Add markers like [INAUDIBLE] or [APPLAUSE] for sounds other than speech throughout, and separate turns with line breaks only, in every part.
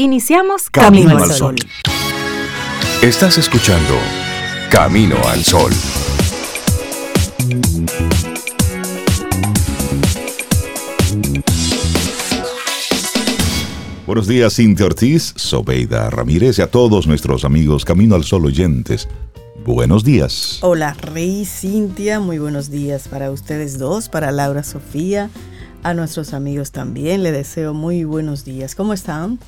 Iniciamos Camino, al Sol.
Estás escuchando Camino al Sol. Buenos días, Cintia Ortiz, Sobeida Ramírez y a todos nuestros amigos Camino al Sol oyentes. Buenos días.
Hola, Rey Cintia, muy buenos días para ustedes dos, para Laura Sofía, a nuestros amigos también. Le deseo muy buenos días. ¿Cómo están?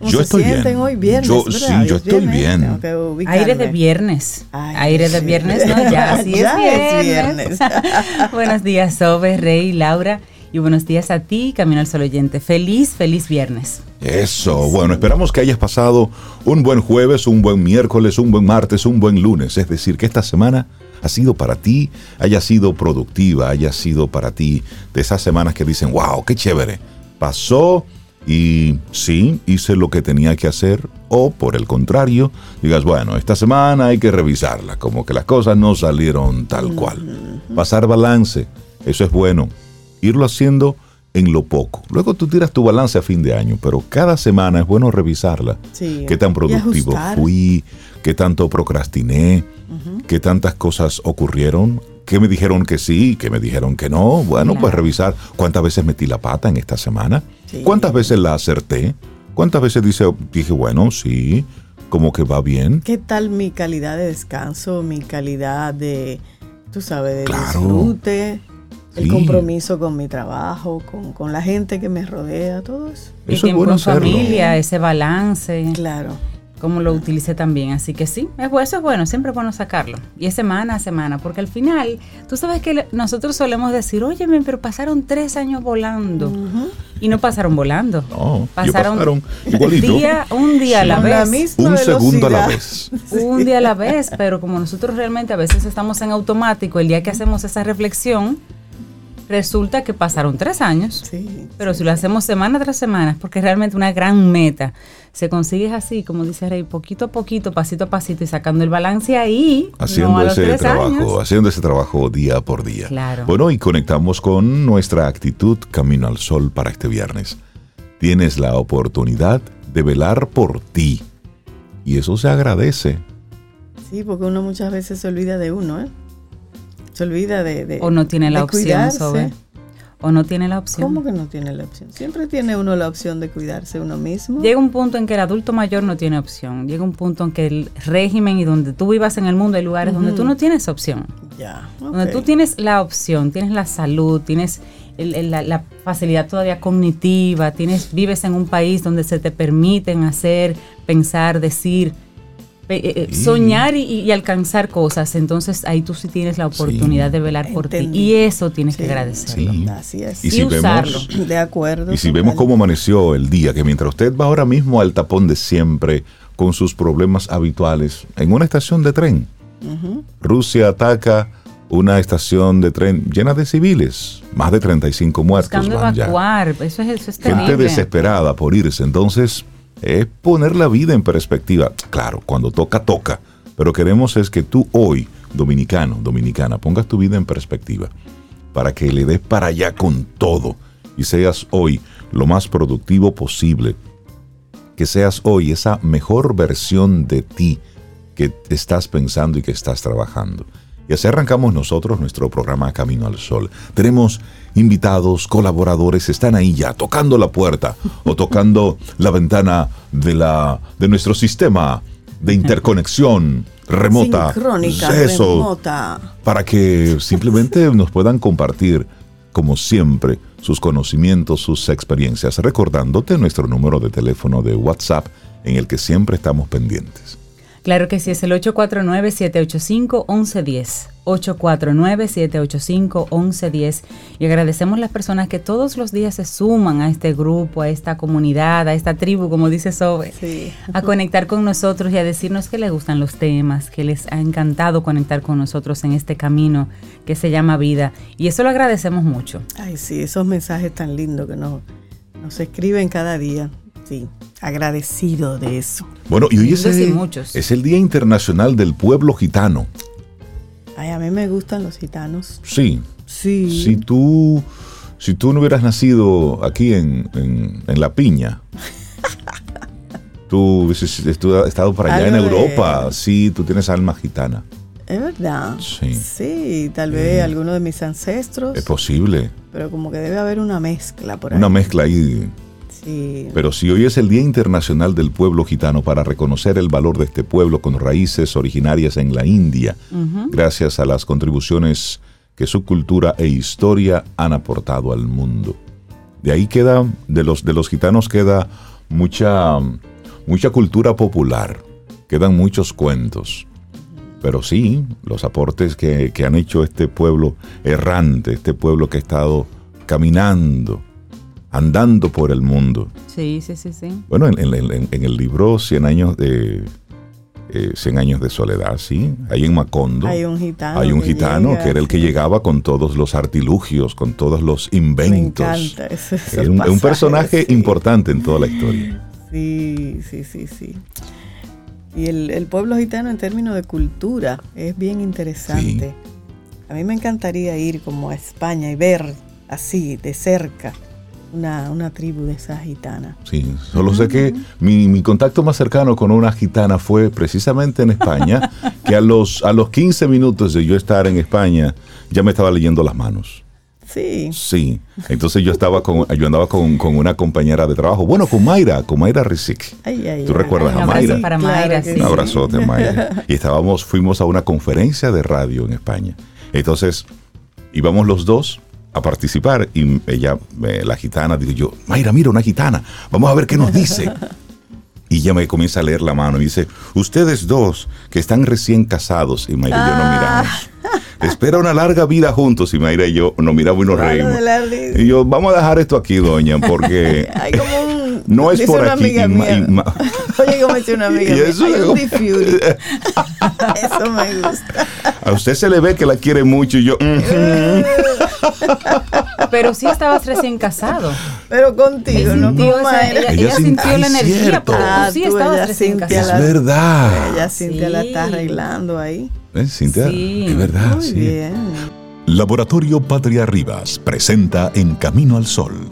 ¿Cómo yo se estoy sienten bien.
hoy viernes?
Yo, sí, yo estoy bien.
Aire de viernes. Ay, Aire de viernes, ¿no? Ya, [LAUGHS] sí
ya
es
viernes.
Es viernes. [LAUGHS] buenos días, Sobe, Rey, Laura. Y buenos días a ti, Camino al Sol oyente. Feliz, feliz viernes.
Eso, bueno, esperamos que hayas pasado un buen jueves, un buen miércoles, un buen martes, un buen lunes. Es decir, que esta semana ha sido para ti, haya sido productiva, haya sido para ti de esas semanas que dicen, wow, qué chévere. Pasó y sí, hice lo que tenía que hacer. O por el contrario, digas, bueno, esta semana hay que revisarla, como que las cosas no salieron tal cual. Pasar balance, eso es bueno irlo haciendo en lo poco. Luego tú tiras tu balance a fin de año, pero cada semana es bueno revisarla.
Sí,
¿Qué tan productivo fui? ¿Qué tanto procrastiné? ¿Qué tantas cosas ocurrieron? ¿Qué me dijeron que sí? ¿Qué me dijeron que no? Bueno, pues revisar cuántas veces metí la pata en esta semana.
Sí.
¿Cuántas veces la acerté? ¿Cuántas veces dice, dije, bueno, sí, como que va bien?
¿Qué tal mi calidad de descanso, mi calidad de, tú sabes, de
Claro.
disfrute? El
Sí.
compromiso con mi trabajo, con, con la gente que me rodea, todo eso.
El
Eso es bueno
en
hacerlo.
familia, ese balance,
Claro.
Cómo lo utilice también. Así que sí, eso es bueno, siempre es bueno sacarlo. Y es semana a semana, porque al final, tú sabes que nosotros solemos decir, óyeme, pero pasaron tres años volando. Y no pasaron volando.
No,
pasaron,
pasaron igualito.
día, un día a la vez.
misma
Un segundo a la vez. [LAUGHS]
un día a la vez, pero como nosotros realmente a veces estamos en automático, el día que hacemos esa reflexión, resulta que pasaron tres años.
Sí.
Pero si lo hacemos semana tras semana, porque es realmente una gran meta, se consigue así, como dice Rey, poquito a poquito, pasito a pasito y sacando el balance ahí,
haciendo
no a los
ese
tres
trabajo,
años.
haciendo ese trabajo día por día.
Claro.
Bueno, y conectamos con nuestra actitud Camino al Sol para este viernes. Tienes la oportunidad de velar por ti. Y eso se agradece.
Sí, porque uno muchas veces se olvida de uno, ¿eh? Se olvida de... de-
O no tiene la opción. O no tiene la opción.
¿Cómo que no tiene la opción? Siempre tiene uno la opción de cuidarse uno mismo.
Llega un punto en que el adulto mayor no tiene opción. Llega un punto en que el régimen y donde tú vivas en el mundo hay lugares donde tú no tienes opción.
Ya.
Donde tú tienes la opción, tienes la salud, tienes el- el- la, la facilidad todavía cognitiva, tienes, vives en un país donde se te permiten hacer, pensar, decir, eh, eh,
Sí.
soñar y, y alcanzar cosas. Entonces ahí tú sí tienes la oportunidad de velar por ti. Y eso tienes que agradecerlo.
Sí.
Así es.
Y
Y
si
usarlo.
vemos,
De acuerdo.
y si vemos cómo amaneció el día, que mientras usted va ahora mismo al tapón de siempre con sus problemas habituales en una estación de tren, Rusia ataca una estación de tren llena de civiles, más de 35 muertos
Buscando
van ya.
evacuar, eso es, eso es
gente
terrible.
desesperada por irse. Entonces, es poner la vida en perspectiva. Claro, cuando toca, toca. Pero queremos es que tú hoy, dominicano, dominicana, pongas tu vida en perspectiva para que le des para allá con todo y seas hoy lo más productivo posible. Que seas hoy esa mejor versión de ti que estás pensando y que estás trabajando. Y así arrancamos nosotros nuestro programa Camino al Sol. Tenemos invitados, colaboradores, están ahí ya tocando la puerta o tocando la ventana de, la, de nuestro sistema de interconexión remota. Eso,
remota.
para que simplemente [LAUGHS] nos puedan compartir, como siempre, sus conocimientos, sus experiencias, recordándote nuestro número de teléfono de WhatsApp en el que siempre estamos pendientes.
Claro que sí, es el 849-785-1110. 849-785-1110. Y agradecemos las personas que todos los días se suman a este grupo, a esta comunidad, a esta tribu, como dice Sobe,
Sí.
a conectar con nosotros y a decirnos que les gustan los temas, que les ha encantado conectar con nosotros en este camino que se llama vida. Y eso lo agradecemos mucho.
Ay, sí, esos mensajes tan lindos que nos, nos escriben cada día. Sí, agradecido de eso.
Bueno, y hoy es el, es el Día Internacional del Pueblo Gitano.
Ay, a mí me gustan los gitanos.
Sí,
Sí.
si tú, si tú no hubieras nacido aquí en, en- en La Piña, Tú has estado para allá en Europa, sí, tú tienes alma gitana.
Es verdad.
Sí.
Sí, tal vez alguno de mis ancestros.
Es posible.
Pero como que debe haber una mezcla por ahí.
Una mezcla ahí.
Sí.
Pero si hoy es el Día Internacional del Pueblo Gitano para reconocer el valor de este pueblo con raíces originarias en la India, gracias a las contribuciones que su cultura e historia han aportado al mundo. De ahí queda, de los, de los gitanos queda mucha, mucha cultura popular, quedan muchos cuentos. Pero sí, los aportes que, han hecho este pueblo errante, este pueblo que ha estado caminando, andando por el mundo.
Sí, sí, sí, sí.
Bueno, en, el libro 100 años de, eh, años de soledad, sí, ahí en Macondo.
Hay un gitano.
Hay un gitano que era el que llegaba con todos los artilugios, con todos los inventos. Me
encanta
ese, un, personaje importante en toda la historia.
Sí, sí, sí, sí. Y el, pueblo gitano en términos de cultura es bien interesante. A mí me encantaría ir como a España y ver así, de cerca, una, tribu de esa gitana.
Sí, solo sé que mi, mi, contacto más cercano con una gitana fue precisamente en España, [LAUGHS] que a los, a los 15 minutos de yo estar en España ya me estaba leyendo las manos.
Sí.
Sí. Entonces yo estaba con, yo andaba con, una compañera de trabajo. Bueno, con Mayra, con Mayra Rizik. ¿Tú recuerdas a Mayra?
Para Mayra, sí.
Un abrazote, Mayra. Y estábamos, fuimos a una conferencia de radio en España. Entonces, íbamos los dos a participar y ella, la gitana, digo yo, Mayra, mira, una gitana, vamos a ver qué nos dice. Y ella me comienza a leer la mano y dice, ustedes dos que están recién casados, y Mayra y yo nos ah. miramos. Espera una larga vida juntos y Mayra y yo nos miramos y nos reímos. Y yo, vamos a dejar esto aquí, doña, porque [LAUGHS] no es por aquí. [LAUGHS]
Oye, como dice una amiga mía, eso, hay un [LAUGHS] eso me gusta.
A usted se le ve que la quiere mucho y yo... [LAUGHS]
Pero sí estabas recién casado.
Pero contigo, ¿no?
ella, sintió la energía.
Ah, sí, estabas recién casado.
Es verdad.
Ella Cintia la está arreglando ahí.
¿Eh, Cintia? Sí. Es verdad,
Muy bien.
Laboratorio Patria Rivas presenta En Camino al Sol,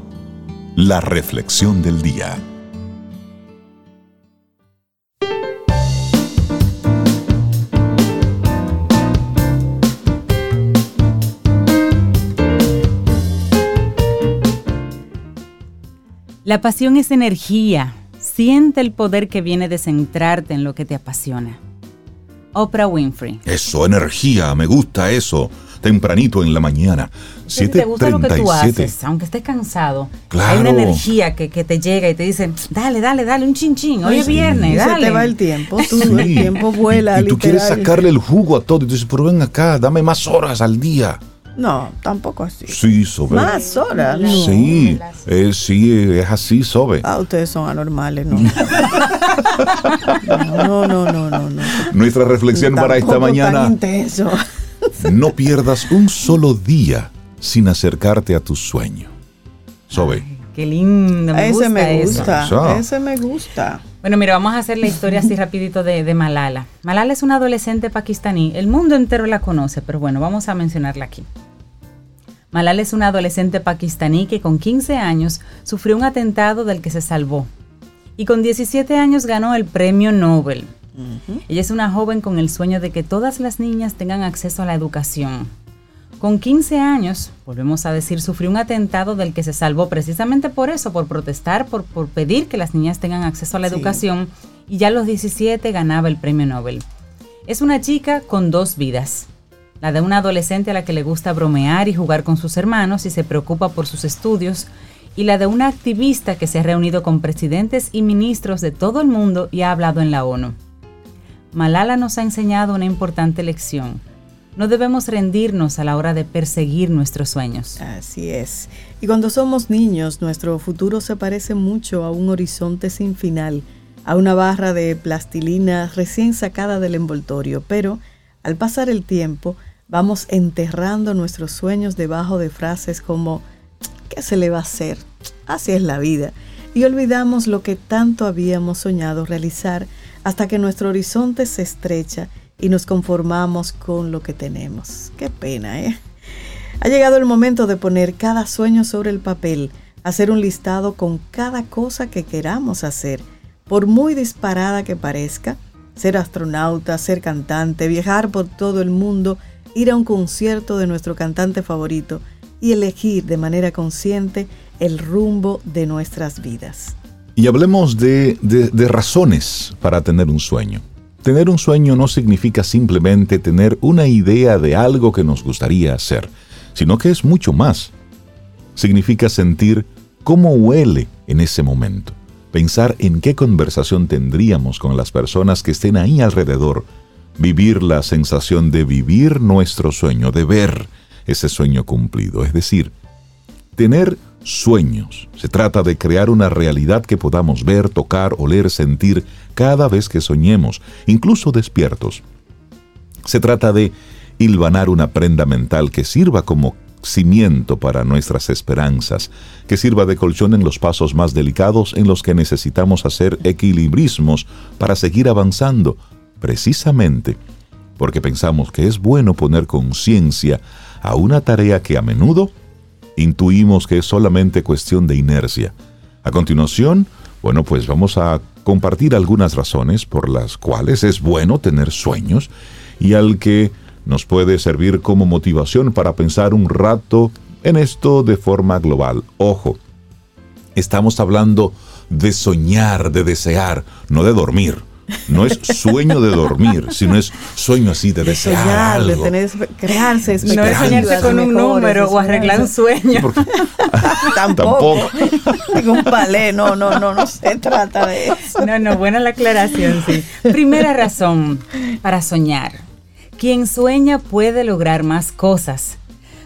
la reflexión del día.
La pasión es energía. Siente el poder que viene de centrarte en lo que te apasiona. Oprah Winfrey.
Eso, energía, me gusta eso. Tempranito en la mañana. 7.37. Te gusta lo que tú haces,
aunque estés cansado.
Claro.
Hay una energía que, te llega y te dice, dale, dale, dale, un chinchín. Hoy es viernes, dale.
Se te va el tiempo, tú, el tiempo vuela.
Y tú quieres sacarle el jugo a todo y tú dices, pero ven acá, dame más horas al día.
No, tampoco así.
Sí, Sobe.
Más horas.
Sí, eh, sí, es así, Sobe.
Ah, ustedes son anormales, ¿no? [LAUGHS] no, no, no, no, no.
Nuestra reflexión para esta mañana.
Tan intenso.
no pierdas un solo día sin acercarte a tu sueño. Sobe.
qué lindo, me
ese
gusta
me gusta. Ese me gusta.
Bueno, mira, vamos a hacer la historia así rapidito de, de, Malala. Malala es una adolescente pakistaní. El mundo entero la conoce, pero bueno, vamos a mencionarla aquí. Malala es una adolescente pakistaní que con 15 años sufrió un atentado del que se salvó y con 17 años ganó el premio Nobel. Ella es una joven con el sueño de que todas las niñas tengan acceso a la educación. Con 15 años, volvemos a decir, sufrió un atentado del que se salvó precisamente por eso, por protestar, por, pedir que las niñas tengan acceso a la educación y ya a los 17 ganaba el premio Nobel. Es una chica con dos vidas la de una adolescente a la que le gusta bromear y jugar con sus hermanos y se preocupa por sus estudios, y la de una activista que se ha reunido con presidentes y ministros de todo el mundo y ha hablado en la ONU. Malala nos ha enseñado una importante lección. No debemos rendirnos a la hora de perseguir nuestros sueños.
Así es. Y cuando somos niños, nuestro futuro se parece mucho a un horizonte sin final, a una barra de plastilina recién sacada del envoltorio, pero al pasar el tiempo, vamos enterrando nuestros sueños debajo de frases como ¿qué se le va a hacer? Así es la vida. Y olvidamos lo que tanto habíamos soñado realizar hasta que nuestro horizonte se estrecha y nos conformamos con lo que tenemos. Qué pena, ¿eh? Ha llegado el momento de poner cada sueño sobre el papel, hacer un listado con cada cosa que queramos hacer, Por muy disparada que parezca, ser astronauta, ser cantante, viajar por todo el mundo, ir a un concierto de nuestro cantante favorito y elegir de manera consciente el rumbo de nuestras vidas.
Y hablemos de, de, razones para tener un sueño. Tener un sueño no significa simplemente tener una idea de algo que nos gustaría hacer, sino que es mucho más. Significa sentir cómo huele en ese momento, pensar en qué conversación tendríamos con las personas que estén ahí alrededor, vivir la sensación de vivir nuestro sueño, de ver ese sueño cumplido, es decir, tener sueños. Se trata de crear una realidad que podamos ver, tocar, oler, sentir cada vez que soñemos, incluso despiertos. Se trata de hilvanar una prenda mental que sirva como cimiento para nuestras esperanzas, que sirva de colchón en los pasos más delicados en los que necesitamos hacer equilibrismos para seguir avanzando, precisamente porque pensamos que es bueno poner conciencia a una tarea que a menudo intuimos que es solamente cuestión de inercia. A continuación, bueno, pues vamos a compartir algunas razones por las cuales es bueno tener sueños y al que nos puede servir como motivación para pensar un rato en esto de forma global. Ojo, estamos hablando de soñar, de desear, no de dormir. No es sueño de dormir, sino es sueño así de, desear
de tener, crearse
No es soñarse con un número o arreglar un sueño. [LAUGHS]
Tampoco. un palé, no, no, no, no se trata de eso.
No, no, buena la aclaración, sí. Primera razón para soñar. Quien sueña puede lograr más cosas.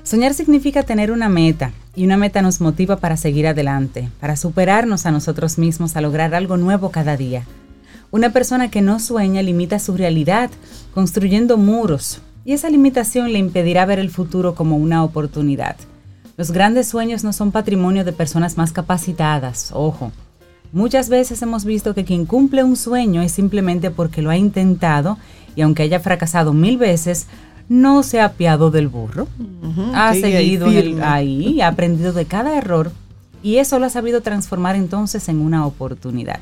Soñar significa tener una meta, y una meta nos motiva para seguir adelante, para superarnos a nosotros mismos, a lograr algo nuevo cada día. Una persona que no sueña limita su realidad, construyendo muros, y esa limitación le impedirá ver el futuro como una oportunidad. Los grandes sueños no son patrimonio de personas más capacitadas, ojo. Muchas veces hemos visto que quien cumple un sueño es simplemente porque lo ha intentado y aunque haya fracasado mil veces, no se ha apiado del burro. ha seguido ahí, ha aprendido de cada error y eso lo ha sabido transformar entonces en una oportunidad.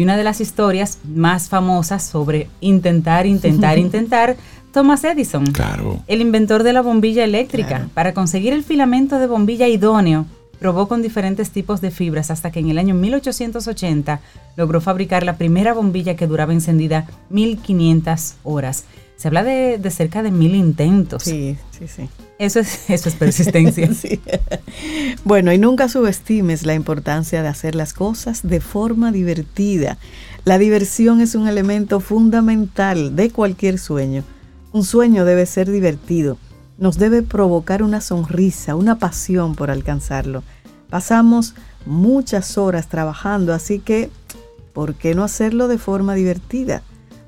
Y una de las historias más famosas sobre intentar, intentar, [LAUGHS] intentar, Thomas Edison,
claro.
el inventor de la bombilla eléctrica. Para conseguir el filamento de bombilla idóneo, probó con diferentes tipos de fibras hasta que en el año 1880 logró fabricar la primera bombilla que duraba encendida 1500 horas. Se habla de, cerca de mil intentos.
Sí, sí, sí.
Eso es, [LAUGHS] eso es persistencia. [LAUGHS]
Bueno, y nunca subestimes la importancia de hacer las cosas de forma divertida. La diversión es un elemento fundamental de cualquier sueño. Un sueño debe ser divertido. Nos debe provocar una sonrisa, una pasión por alcanzarlo. Pasamos muchas horas trabajando, así que, ¿por qué no hacerlo de forma divertida?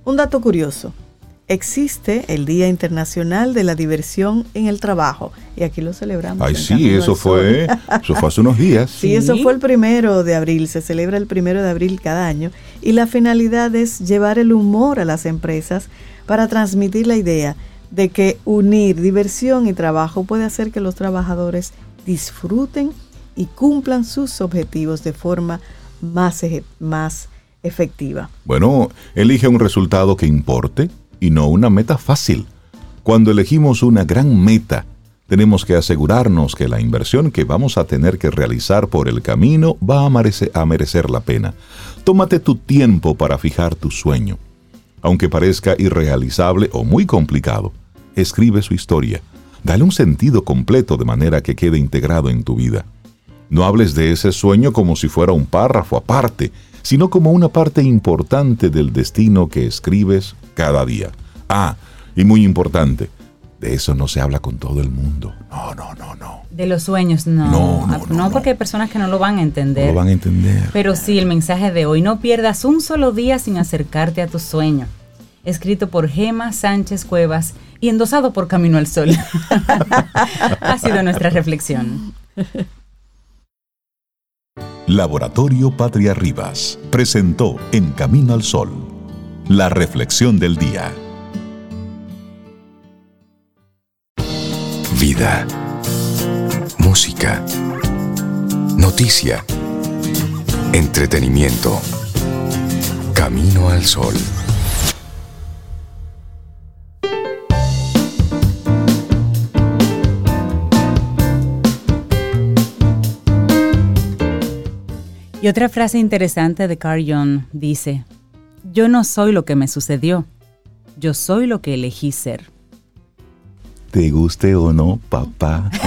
Un dato curioso existe el Día Internacional de la Diversión en el Trabajo y aquí lo celebramos.
Ay, sí, eso fue, eso fue hace unos días.
Sí, eso fue el primero de abril, se celebra el primero de abril cada año y la finalidad es llevar el humor a las empresas para transmitir la idea de que unir diversión y trabajo puede hacer que los trabajadores disfruten y cumplan sus objetivos de forma más, más efectiva.
Bueno, elige un resultado que importe y no una meta fácil. Cuando elegimos una gran meta, tenemos que asegurarnos que la inversión que vamos a tener que realizar por el camino va a merecer, la pena. Tómate tu tiempo para fijar tu sueño. Aunque parezca irrealizable o muy complicado, escribe su historia. Dale un sentido completo de manera que quede integrado en tu vida. No hables de ese sueño como si fuera un párrafo aparte, sino como una parte importante del destino que escribes cada día. Ah, y muy importante, de eso no se habla con todo el mundo. No, no, no, no.
De los sueños, no. No, no, no, porque hay personas que no lo van a entender.
No lo van a entender.
Pero sí, el mensaje de hoy, no pierdas un solo día sin acercarte a tu sueño. Escrito por Gema Sánchez Cuevas y endosado por Camino al Sol. [LAUGHS] ha sido nuestra reflexión.
Laboratorio Patria Rivas presentó En Camino al Sol, la reflexión del día. Vida, música, noticia, entretenimiento Camino al Sol.
Y otra frase interesante de Carl Jung dice, yo no soy lo que me sucedió, yo soy lo que elegí ser.
Te guste o no, papá. [LAUGHS]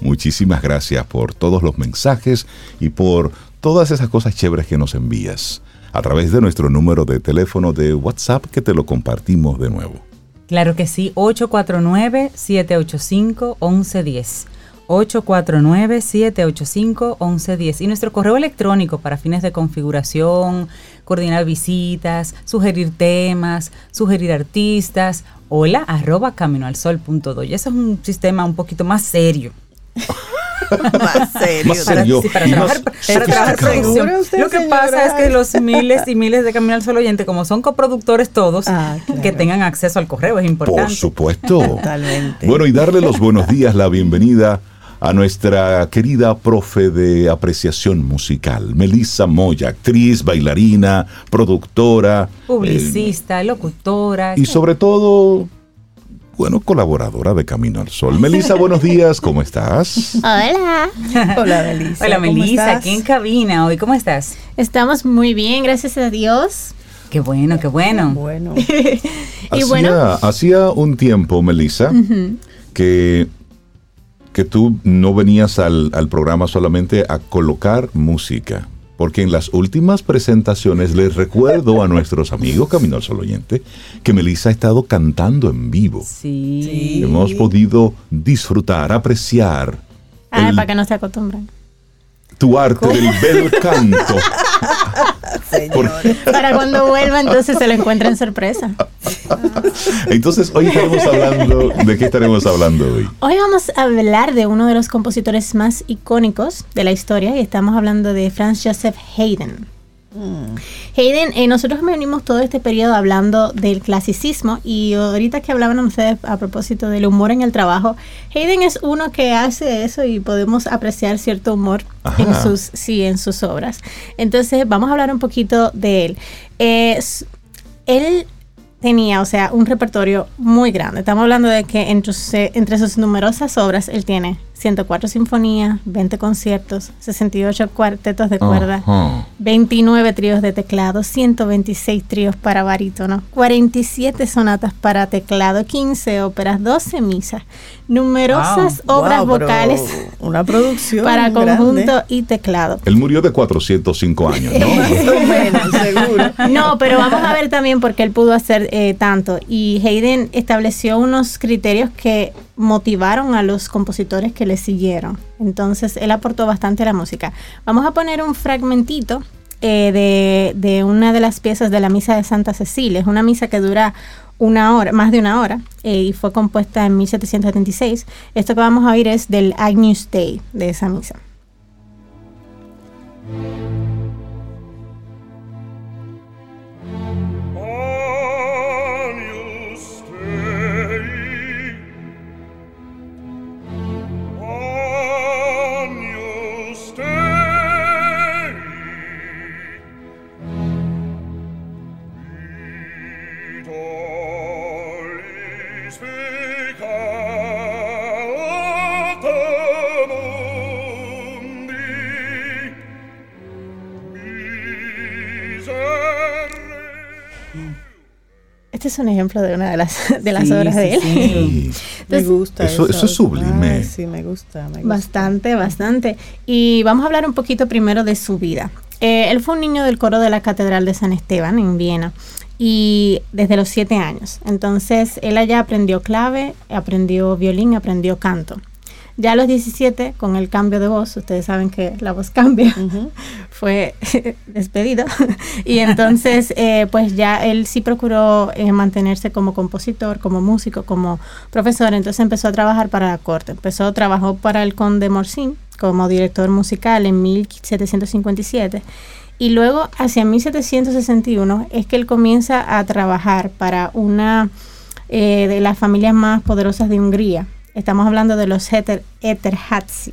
Muchísimas gracias por todos los mensajes y por todas esas cosas chéveres que nos envías a través de nuestro número de teléfono de WhatsApp que te lo compartimos de nuevo.
Claro que sí, 849-785-1110. 849-785-1110. Y nuestro correo electrónico para fines de configuración, coordinar visitas, sugerir temas, sugerir artistas, hola arroba caminoalsol.do. Y eso es un sistema un poquito más serio. [LAUGHS]
más serio.
Más serio
Sí, para trabajar, para trabajar producción.
¿Segura usted,
Lo que
señora?
pasa es que los miles y miles de Camino al Sol oyentes, como son coproductores todos,
Ah, claro.
que tengan acceso al correo es importante.
Por supuesto.
Totalmente.
Bueno, y darle los buenos días, la bienvenida a nuestra querida profe de apreciación musical, Melissa Moya, actriz, bailarina, productora.
Publicista, locutora.
eh, y sobre todo, bueno, colaboradora de Camino al Sol. Melissa, buenos días, ¿cómo estás?
Hola,
Hola, Melissa.
Hola
¿cómo
Melissa, aquí en cabina hoy, ¿cómo estás?
estamos muy bien, gracias a Dios.
Qué bueno, qué bueno.
Bueno, [LAUGHS]
Y
hacía,
bueno.
hacía un tiempo, Melissa, que, que tú no venías al, al programa solamente a colocar música. Porque en las últimas presentaciones les recuerdo a nuestros amigos Camino al Sol Oyente que Melissa ha estado cantando en vivo.
Sí.
Sí.
Hemos podido disfrutar, apreciar
Ah,
el-
para que no se acostumbren.
Tu arte del bel canto. [LAUGHS]
señor.
Para cuando vuelva, entonces se lo encuentren sorpresa. [LAUGHS]
Entonces, hoy estaremos hablando, ¿de qué estaremos hablando hoy?
Hoy vamos a hablar de uno de los compositores más icónicos de la historia y estamos hablando de Franz Joseph Haydn. Haydn, eh, nosotros venimos todo este periodo hablando del clasicismo y ahorita que hablaban ustedes a propósito del humor en el trabajo, Haydn es uno que hace eso y podemos apreciar cierto humor en sus, sí, en sus obras. Entonces vamos a hablar un poquito de él. Eh, él tenía, o sea, un repertorio muy grande. Estamos hablando de que entre, sus- entre sus numerosas obras él tiene 104 sinfonías, 20 conciertos, 68 cuartetos de cuerda,
Ajá.
29 tríos de teclado, 126 tríos para barítono, 47 sonatas para teclado, 15 óperas, 12 misas, numerosas obras
Wow, pero
vocales
Una producción
para
grande.
conjunto y teclado.
Él murió de 405 años, ¿no? [LAUGHS]
Menos, [LAUGHS] seguro.
No, pero vamos a ver también porque él pudo hacer eh, tanto. Y Haydn estableció unos criterios que motivaron a los compositores que le siguieron. Entonces, él aportó bastante a la música. Vamos a poner un fragmentito eh, de, de una de las piezas de la Misa de Santa Cecilia. Es una misa que dura una hora, más de una hora, eh, y fue compuesta en 1776. Esto que vamos a oír es del Agnus Dei de esa misa. Es un ejemplo de una de las, [LAUGHS] de las
Sí,
obras
sí,
de él.
sí. [LAUGHS]
Me
Entonces,
gusta
Eso- eso es sublime.
Ay, sí, me gusta, me gusta.
Bastante, bastante. Y vamos a hablar un poquito primero de su vida. Eh, él fue un niño del coro de la Catedral de San Esteban en Viena y desde los siete años. Entonces, él allá aprendió clave, aprendió violín, aprendió canto. Ya a los 17, con el cambio de voz, ustedes saben que la voz [LAUGHS] cambia, fue [LAUGHS] despedido. [LAUGHS] y entonces, [LAUGHS] eh, pues ya él sí procuró eh, mantenerse como compositor, como músico, como profesor. Entonces empezó a trabajar para la corte. Empezó, trabajó para el conde Morsin como director musical en 1757. Y luego, hacia 1761, es que él comienza a trabajar para una eh, de las familias más poderosas de Hungría. Estamos hablando de los Eter, Eterházy.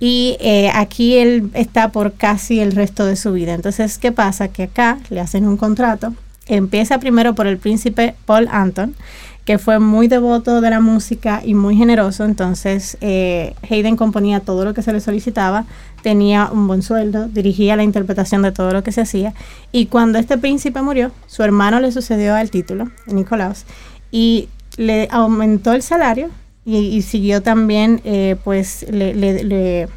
Y eh, aquí él está por casi el resto de su vida. Entonces, ¿qué pasa? Que acá le hacen un contrato. Empieza primero por el príncipe Paul Anton, que fue muy devoto de la música y muy generoso. Entonces, eh, Hayden componía todo lo que se le solicitaba, tenía un buen sueldo, dirigía la interpretación de todo lo que se hacía. Y cuando este príncipe murió, su hermano le sucedió al título, Nicolaus, y le aumentó el salario y, y siguió también, eh, pues, le, le- le,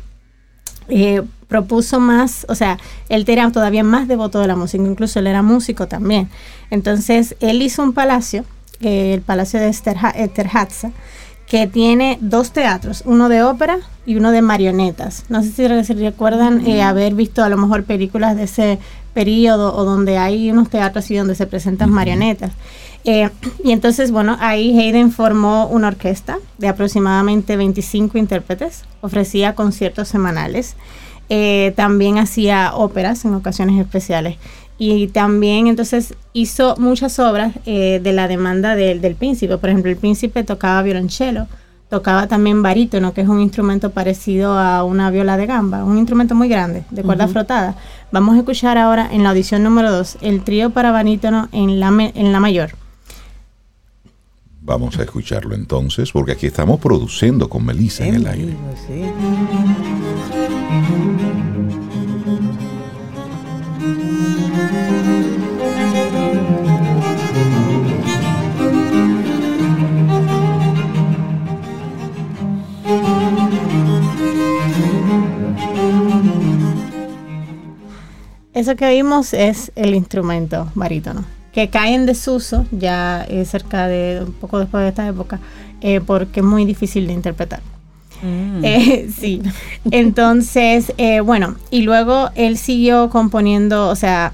eh, propuso más, o sea, él era todavía más devoto de la música, incluso él era músico también. Entonces, él hizo un palacio, eh, el Palacio de Esterha- Esterháza, que tiene dos teatros, uno de ópera y uno de marionetas. No sé si re- si recuerdan eh, haber visto a lo mejor películas de ese periodo o donde hay unos teatros así donde se presentan marionetas. Eh, y entonces, bueno, ahí Hayden formó una orquesta de aproximadamente 25 intérpretes, ofrecía conciertos semanales, eh, también hacía óperas en ocasiones especiales y también entonces hizo muchas obras eh, de la demanda del, del príncipe. Por ejemplo, el príncipe tocaba violonchelo, tocaba también barítono, que es un instrumento parecido a una viola de gamba, un instrumento muy grande, de cuerda frotada. Vamos a escuchar ahora en la audición número 2 el trío para barítono en la, en la mayor.
Vamos a escucharlo entonces, porque aquí estamos produciendo con Melissa en el aire.
sí.
Eso que vimos es el instrumento barítono, que cae en desuso ya eh, cerca de un poco después de esta época, eh, porque es muy difícil de interpretar. Eh, [LAUGHS] sí, entonces, eh, bueno, y luego él siguió componiendo, o sea,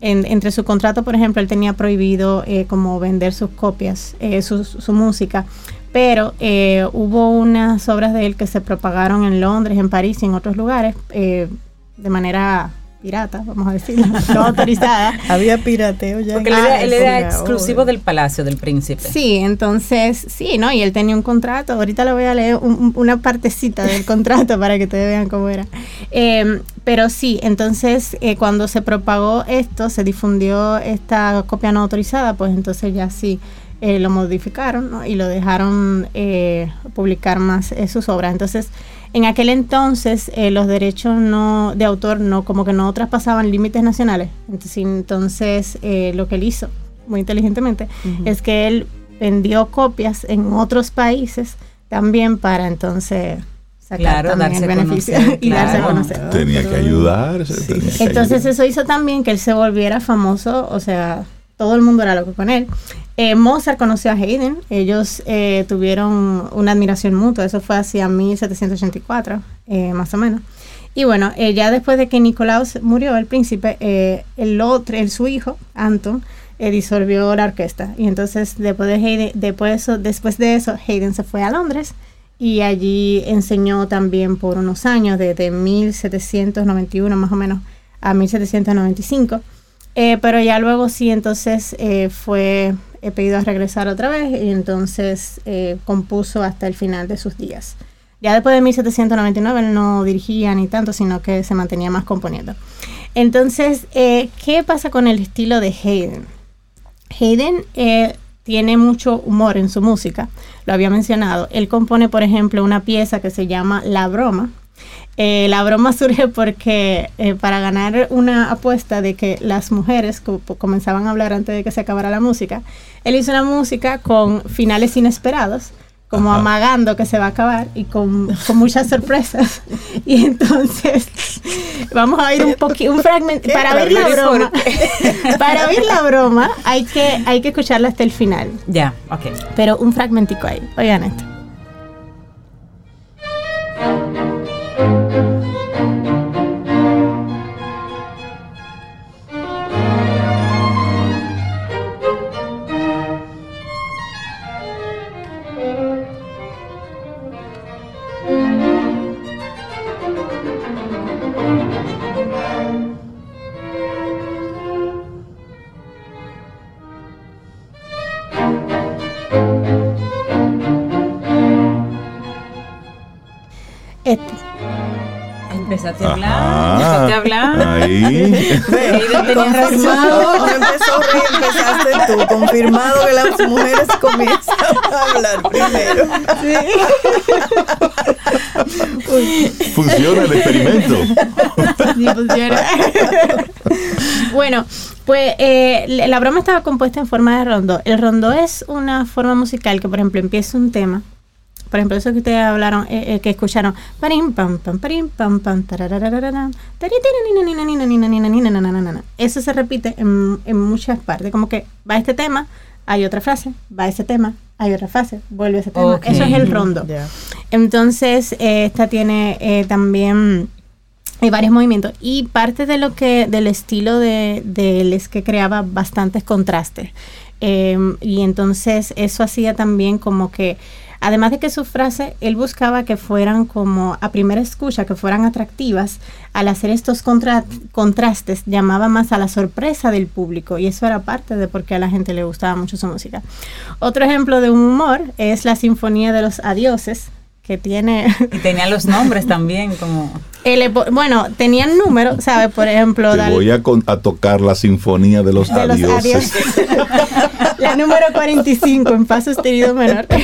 en- entre su contrato, por ejemplo, él tenía prohibido como vender sus copias, su, su música, pero eh, hubo unas obras de él que se propagaron en Londres, en París y en otros lugares eh, de manera pirata, vamos a decirlo, [LAUGHS] no autorizada.
Había pirateo ya.
Porque
en
él era, él era exclusivo del palacio del príncipe.
Sí, entonces, sí, ¿no? Y él tenía un contrato. Ahorita le voy a leer un- un- una partecita del contrato para que ustedes vean cómo era. Eh, pero sí, entonces, eh, cuando se propagó esto, se difundió esta copia no autorizada, pues entonces ya sí eh, lo modificaron ¿no? y lo dejaron eh, publicar más eh, sus obras. Entonces, en aquel entonces, eh, los derechos no de autor no como que no traspasaban límites nacionales. Entonces, entonces eh, lo que él hizo, muy inteligentemente, es que él vendió copias en otros países también para entonces sacar
Claro,
también
darse
el beneficio
conocer, [LAUGHS]
y darse a
claro.
conocer.
Tenía que ayudarse. tenía que
Entonces
ayudar.
eso hizo también que él se volviera famoso, o sea, todo el mundo era loco con él. Eh, Mozart conoció a Haydn, ellos eh, tuvieron una admiración mutua, eso fue hacia 1784, eh, más o menos. Y bueno, eh, ya después de que Nicolaus murió, el príncipe, el otro, el, su hijo, Anton, disolvió la orquesta. Y entonces después de, Haydn, después, después de eso, Haydn se fue a Londres y allí enseñó también por unos años, desde 1791 más o menos a 1795. Eh, pero ya luego sí, entonces eh, fue eh, pedido a regresar otra vez y entonces eh, compuso hasta el final de sus días. Ya después de 1799 él no dirigía ni tanto, sino que se mantenía más componiendo. Entonces, ¿qué pasa con el estilo de Haydn? Haydn tiene mucho humor en su música, lo había mencionado. Él compone, por ejemplo, una pieza que se llama La Broma. Eh, la broma surge porque eh, para ganar una apuesta de que las mujeres co- comenzaban a hablar antes de que se acabara la música, él hizo una música con finales inesperados, como
Ajá.
amagando que se va a acabar y con, con muchas sorpresas. [LAUGHS] Y entonces vamos a oír un poquito, un fragmento, para oír la broma, [LAUGHS] para oír la broma hay que, hay que escucharla hasta el final,
Ya, ok.
pero un fragmentico ahí, oigan esto.
Empezaste a
Ajá.
hablar, empezaste a hablar.
Ahí.
Confirmado,
razón.
empezó Rey, empezaste tú, confirmado que las mujeres comienzan a hablar primero.
Funciona el experimento.
Sí, funciona. bueno, pues eh, la la broma estaba compuesta en forma de rondó. El rondó es una forma musical que, por ejemplo, empieza un tema. Por ejemplo, eso que ustedes hablaron, eh, eh, que escucharon. Eso se repite en, en muchas partes. Como que va este tema, hay otra frase, va ese tema, hay otra frase, vuelve ese tema.
Ok.
Eso es el rondo.
Ya.
Entonces, eh, esta tiene eh, también eh, varios movimientos y parte de lo que del estilo de, de él es que creaba bastantes contrastes. Eh, y entonces eso hacía también como que, además de que sus frases, él buscaba que fueran como a primera escucha, que fueran atractivas, al hacer estos contra- contrastes llamaba más a la sorpresa del público y eso era parte de por qué a la gente le gustaba mucho su música. Otro ejemplo de humor es la Sinfonía de los Adioses, que tiene
Y tenía los nombres también, como.
el epo- bueno, tenían números, ¿sabes? Por ejemplo,
Te voy a, con- a tocar la sinfonía de los
de los
adioses.
adioses. [LAUGHS] la número 45 en fa sostenido menor. [LAUGHS]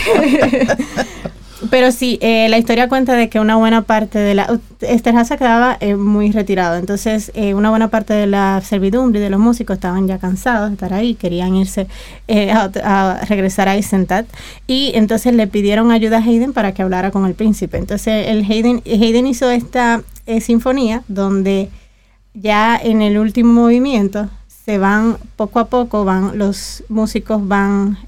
Pero sí, eh, la historia cuenta de que una buena parte de la... Esterhazy quedaba eh, muy retirado, entonces eh, una buena parte de la servidumbre y de los músicos estaban ya cansados de estar ahí, querían irse eh, a, a regresar a Eisenstadt y entonces le pidieron ayuda a Haydn para que hablara con el príncipe. Entonces el Haydn, Haydn hizo esta eh, sinfonía donde ya en el último movimiento se van poco a poco van los músicos van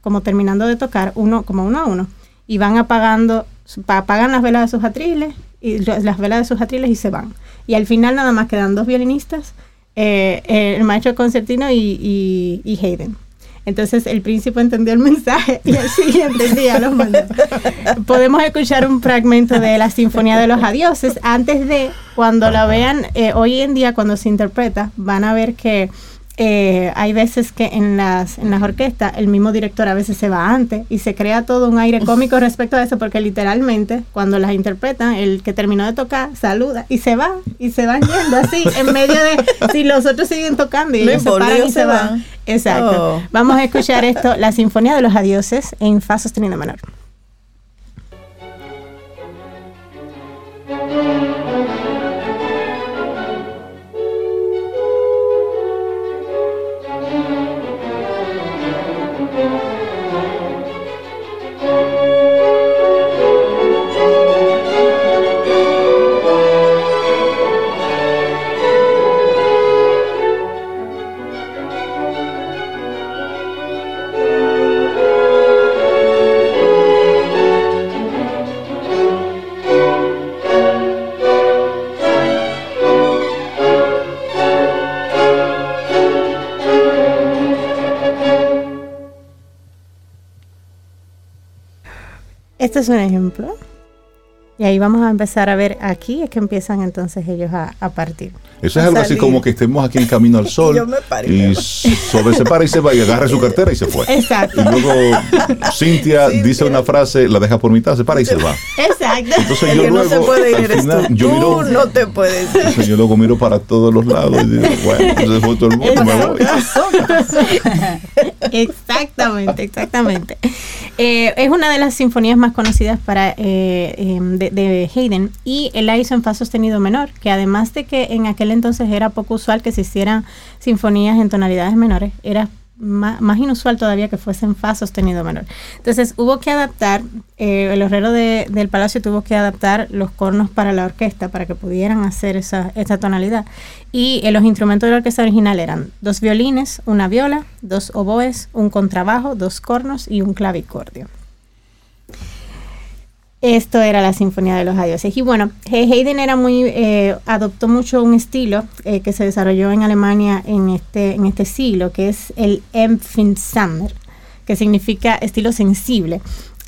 como terminando de tocar uno como uno a uno y van apagando apagan las velas de sus atriles y las velas de sus atriles y se van y al final nada más quedan dos violinistas eh, eh, el maestro concertino y, y, y Haydn entonces el príncipe entendió el mensaje y el siguiente día los mandó. [LAUGHS] Podemos escuchar un fragmento de la Sinfonía de los Adioses. Antes de, cuando la vean, eh, hoy en día cuando se interpreta, van a ver que eh, hay veces que en las, en las orquestas el mismo director a veces se va antes y se crea todo un aire cómico respecto a eso porque literalmente cuando las interpretan el que terminó de tocar saluda y se va y se van yendo así [LAUGHS] en medio de si los otros siguen tocando y ellos se paran y
ellos
se
se
van.
van.
Exacto.
Oh.
Vamos a escuchar esto, la Sinfonía de los Adioses en fa sostenido menor. [LAUGHS] Este es un ejemplo. Y ahí vamos a empezar a ver aquí, es que empiezan entonces ellos a, a partir.
Eso es algo así
salir.
como que estemos aquí en Camino al [LAUGHS] Sol.
Y yo me paro y
sobre se para y se va y agarra su cartera y se fue.
Exacto.
Y luego Cintia dice una frase, la deja por mitad, se para y se va.
Exacto.
Entonces
El
yo
que no
luego,
se puede ir
al final,
tú.
miro,
no te puedes ir.
entonces yo luego miro para todos los lados y digo, bueno, entonces fue todo el mundo, me voy. [LAUGHS]
exactamente, exactamente. Eh, es una de las sinfonías más conocidas para eh, eh, de, de Haydn y él la hizo en fa sostenido menor, que además de que en aquel entonces era poco usual que se hicieran sinfonías en tonalidades menores, era ma- más, inusual todavía que fuese en fa sostenido menor. Entonces hubo que adaptar, eh, el horrero de- del palacio tuvo que adaptar los cornos para la orquesta para que pudieran hacer esa, esa tonalidad. Y eh, los instrumentos de la orquesta original eran dos violines, una viola, dos oboes, un contrabajo, dos cornos y un clavicordio. Esto era la Sinfonía de los Adioses. Y bueno, Haydn era muy, eh, adoptó mucho un estilo eh, que se desarrolló en Alemania en este, en este siglo, que es el Empfindsamer, que significa estilo sensible.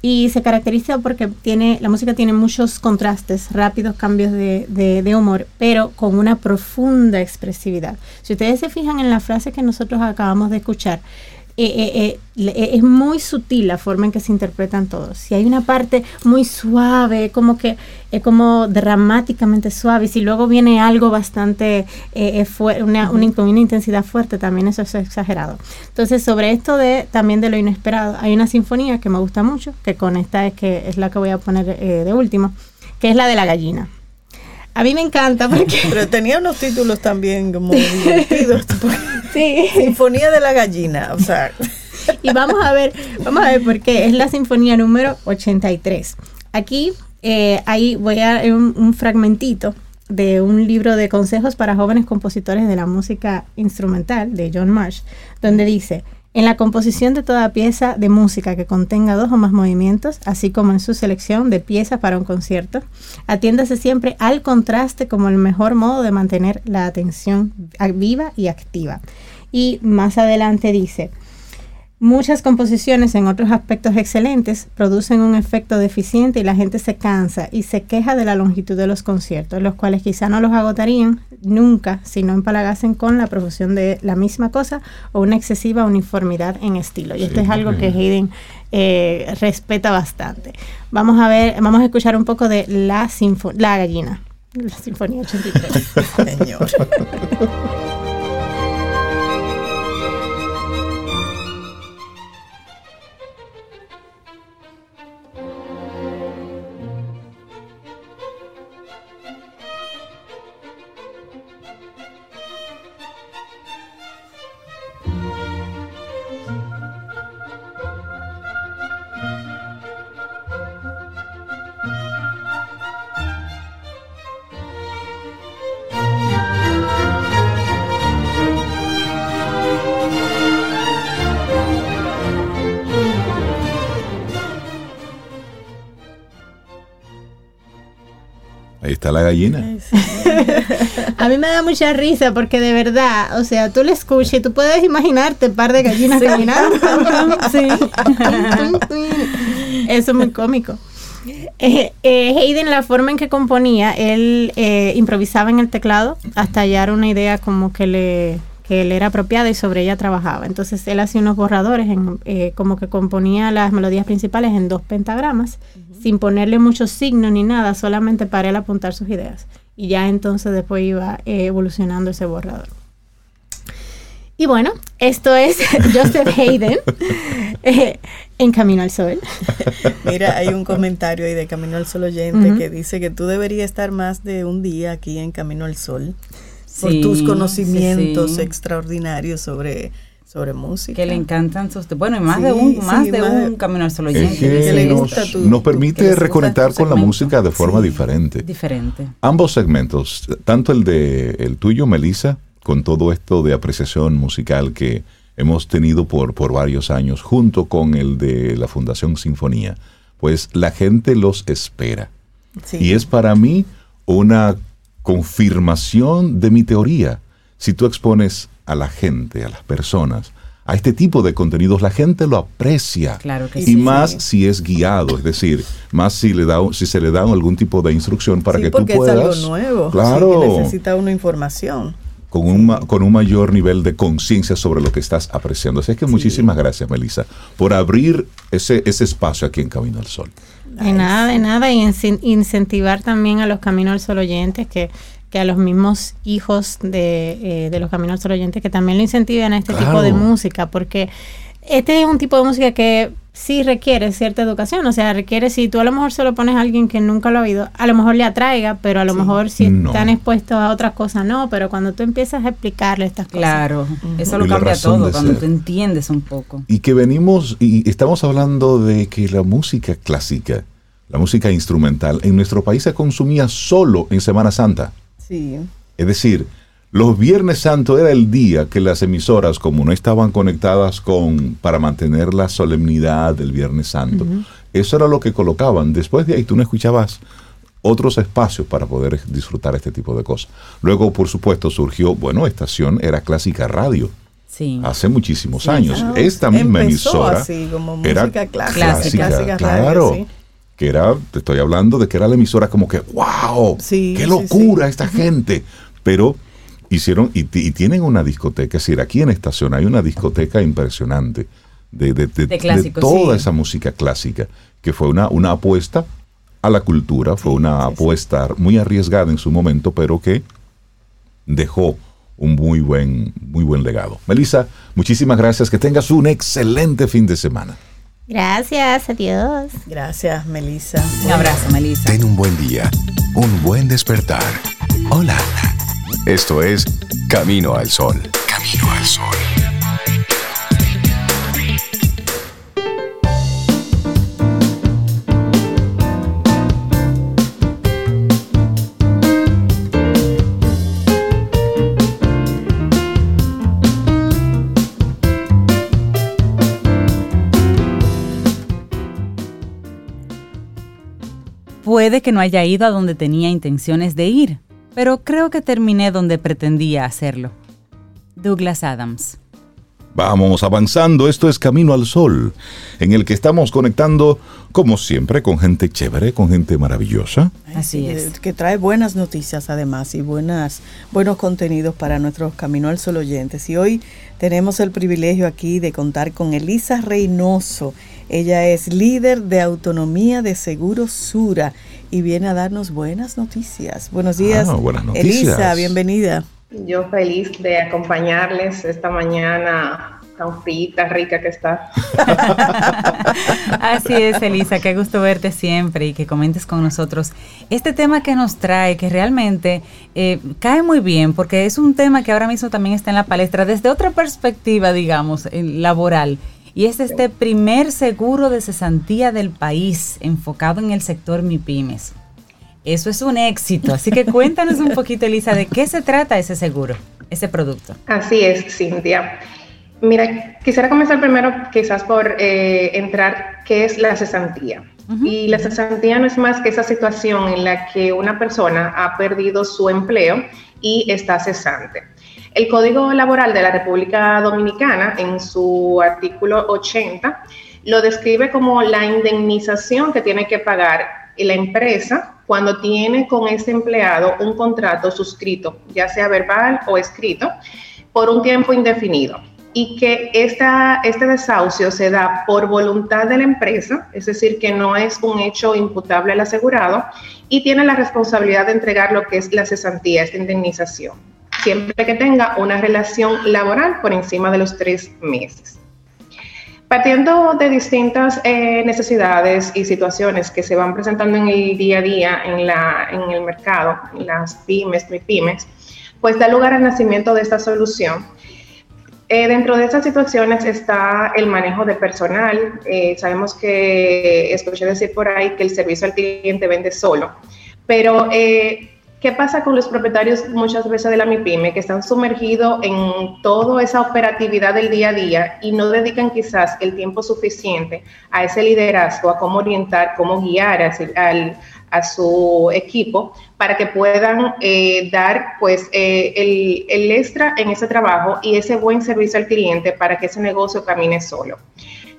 Y se caracteriza porque tiene, la música tiene muchos contrastes, rápidos cambios de- de humor, pero con una profunda expresividad. Si ustedes se fijan en la frase que nosotros acabamos de escuchar, eh, eh, eh, es muy sutil la forma en que se interpretan todos. Si hay una parte muy suave, como que es como dramáticamente suave, y si luego viene algo bastante, fue- una, una, intensidad fuerte, también eso es exagerado. Entonces, sobre esto de también de lo inesperado, hay una sinfonía que me gusta mucho, que con esta es que es la que voy a poner de último, que es la de la gallina. A mí me encanta porque [LAUGHS]
Pero tenía unos títulos también como divertidos. [LAUGHS]
sí,
Sinfonía de la gallina, o sea, [LAUGHS]
y vamos a ver, vamos a ver por qué. Es la sinfonía número 83. Aquí eh, ahí voy a un, un fragmentito de un libro de consejos para jóvenes compositores de la música instrumental de John Marsh, donde dice, en la composición de toda pieza de música que contenga dos o más movimientos, así como en su selección de piezas para un concierto, atiéndase siempre al contraste como el mejor modo de mantener la atención viva y activa. Y más adelante dice, Muchas composiciones en otros aspectos excelentes producen un efecto deficiente y la gente se cansa y se queja de la longitud de los conciertos, los cuales quizá no los agotarían nunca si no empalagasen con la profusión de la misma cosa o una excesiva uniformidad en estilo. Y esto es algo que. Haydn eh, respeta bastante. Vamos a ver, vamos a escuchar un poco de la, sinfo- la gallina, la Sinfonía 83. [LAUGHS]
señor. [LAUGHS]
está la gallina.
A mí me da mucha risa porque de verdad, o sea, tú le escuchas y tú puedes imaginarte un par de gallinas caminando. [LAUGHS]
Sí.
Eso es muy cómico. Eh, eh, Hayden, la forma en que componía, él eh, improvisaba en el teclado hasta hallar una idea como que le, que le era apropiada y sobre ella trabajaba. Entonces él hacía unos borradores, en, eh, como que componía las melodías principales en dos pentagramas, sin ponerle muchos signos ni nada, solamente para él apuntar sus ideas. Y ya entonces después iba eh, evolucionando ese borrador. Y bueno, esto es [LAUGHS] Joseph Hayden [LAUGHS] eh, en Camino al Sol. [LAUGHS]
Mira, hay un comentario ahí de Camino al Sol oyente que dice que tú deberías estar más de un día aquí en Camino al Sol por tus conocimientos
sí.
extraordinarios sobre, sobre música.
Que le encantan sus... Bueno, y más
Sí,
de un,
sí,
más de
más
un camino al sol oyente.
que
que le
nos,
tu-
nos permite reconectar con la música de forma
Sí.
diferente.
Diferente.
Ambos segmentos, tanto el de el tuyo, Melissa, con todo esto de apreciación musical que hemos tenido por, por varios años, junto con el de la Fundación Sinfonía, pues la gente los espera.
Sí.
Y es para mí una confirmación de mi teoría. Si tú expones a la gente, a las personas, a este tipo de contenidos, la gente lo aprecia.
Claro que
y
sí.
más si es guiado, es decir, más si le da si se le da algún tipo de instrucción para
Sí,
que tú
porque
puedas
es algo nuevo.
Claro.
Que necesita una información.
con un, con un mayor nivel de conciencia sobre lo que estás apreciando. Así es que muchísimas gracias, Melissa, por abrir ese, ese espacio aquí en Camino al Sol.
De nada, de nada, y incen- incentivar también a los Caminos al Sol oyentes que, que a los mismos hijos de, eh, de los Caminos al Sol oyentes que también lo incentiven a este
Claro.
tipo de música, porque este es un tipo de música que sí requiere cierta educación, o sea, requiere, si tú a lo mejor se lo pones a alguien que nunca lo ha oído, a lo mejor le atraiga, pero a lo mejor si
No.
están expuestos a otras cosas, no, pero cuando tú empiezas a explicarle estas cosas.
Claro. Eso lo cambia todo cuando
ser.
tú entiendes un poco.
Y que venimos, y estamos hablando de que la música clásica, la música instrumental, en nuestro país se consumía solo en Semana Santa.
Sí.
Es decir, los Viernes Santo era el día que las emisoras, como no estaban conectadas con para mantener la solemnidad del Viernes Santo, eso era lo que colocaban. Después de ahí tú no escuchabas otros espacios para poder disfrutar este tipo de cosas. Luego, por supuesto, surgió, bueno, estación era clásica radio
Sí.
hace muchísimos
Sí,
años. Esta misma
empezó
emisora
así, como
era
clásica,
clásica,
clásica
claro.
radio, sí.
Que era, te estoy hablando de que era la emisora como que, wow,
Sí,
qué locura esta gente. Pero hicieron, y, ti- y tienen una discoteca, es decir, aquí en Estación hay una discoteca impresionante de, de- de- toda
sí.
esa música clásica, que fue una, una apuesta a la cultura, fue una apuesta muy arriesgada en su momento, pero que dejó un muy buen, muy buen legado. Melissa, muchísimas gracias, que tengas un excelente fin de semana.
Gracias, adiós.
Gracias, Melissa.
Un abrazo, Melissa.
Ten un buen día, un buen despertar. Hola. Esto es Camino al Sol. Camino al Sol.
Puede que no haya ido a donde tenía intenciones de ir, pero creo que terminé donde pretendía hacerlo. Douglas Adams.
Vamos avanzando, esto es Camino al Sol, en el que estamos conectando, como siempre, con gente chévere, con gente maravillosa.
Así
que-
es.
Que trae buenas noticias además y buenas, buenos contenidos para nuestros Camino al Sol oyentes. Y hoy tenemos el privilegio aquí de contar con Elisa Reynoso. Ella es líder de autonomía de Seguros Sura y viene a darnos buenas noticias. Buenos días.
Ah, buenas noticias.
Elisa, bienvenida.
Yo feliz de acompañarles esta mañana tan frita, rica que está. [LAUGHS]
Así es, Elisa, qué gusto verte siempre y que comentes con nosotros este tema que nos trae, que realmente eh, cae muy bien, porque es un tema que ahora mismo también está en la palestra desde otra perspectiva, digamos, laboral. Y es este primer seguro de cesantía del país enfocado en el sector MIPIMES. Eso es un éxito. Así que cuéntanos un poquito, Elisa, de qué se trata ese seguro, ese producto.
Así es, Cintia. Mira, quisiera comenzar primero quizás por eh, entrar qué es la cesantía. Y la cesantía no es más que esa situación en la que una persona ha perdido su empleo y está cesante. El Código Laboral de la República Dominicana, en su artículo 80, lo describe como la indemnización que tiene que pagar la empresa cuando tiene con ese empleado un contrato suscrito, ya sea verbal o escrito, por un tiempo indefinido. Y que este desahucio se da por voluntad de la empresa, es decir, que no es un hecho imputable al asegurado, y tiene la responsabilidad de entregar lo que es la cesantía, esta indemnización, siempre que tenga una relación laboral por encima de los tres meses. Partiendo de distintas eh, necesidades y situaciones que se van presentando en el día a día en, la, en el mercado, en las pymes, pymes, pues da lugar al nacimiento de esta solución. Eh, dentro de estas situaciones está el manejo de personal. Eh, sabemos que escuché decir por ahí que el servicio al cliente vende solo, pero eh, ¿Qué pasa con los propietarios muchas veces de la MIPYME que están sumergidos en toda esa operatividad del día a día y no dedican quizás el tiempo suficiente a ese liderazgo, a cómo orientar, cómo guiar a, al, a su equipo para que puedan eh, dar pues eh, el, el extra en ese trabajo y ese buen servicio al cliente para que ese negocio camine solo?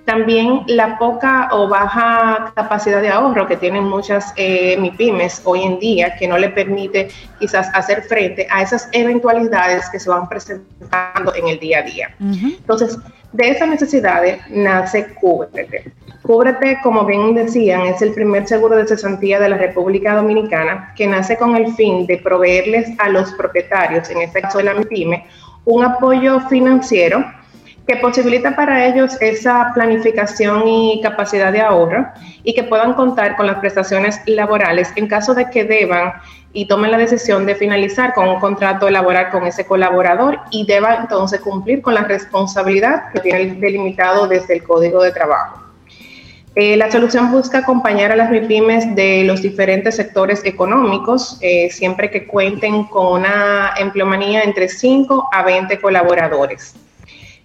También la poca o baja capacidad de ahorro que tienen muchas eh, MIPIMES hoy en día, que no le permite quizás hacer frente a esas eventualidades que se van presentando en el día a día. Uh -huh. Entonces, de esas necesidades nace Cúbrete. Cúbrete, como bien decían, es el primer seguro de cesantía de la República Dominicana que nace con el fin de proveerles a los propietarios, en este caso de la MIPYME, un apoyo financiero que posibilita para ellos esa planificación y capacidad de ahorro y que puedan contar con las prestaciones laborales en caso de que deban y tomen la decisión de finalizar con un contrato laboral con ese colaborador y deban entonces cumplir con la responsabilidad que tiene delimitado desde el Código de Trabajo. Eh, la solución busca acompañar a las MIPIMES de los diferentes sectores económicos, eh, siempre que cuenten con una empleomanía entre 5 a 20 colaboradores.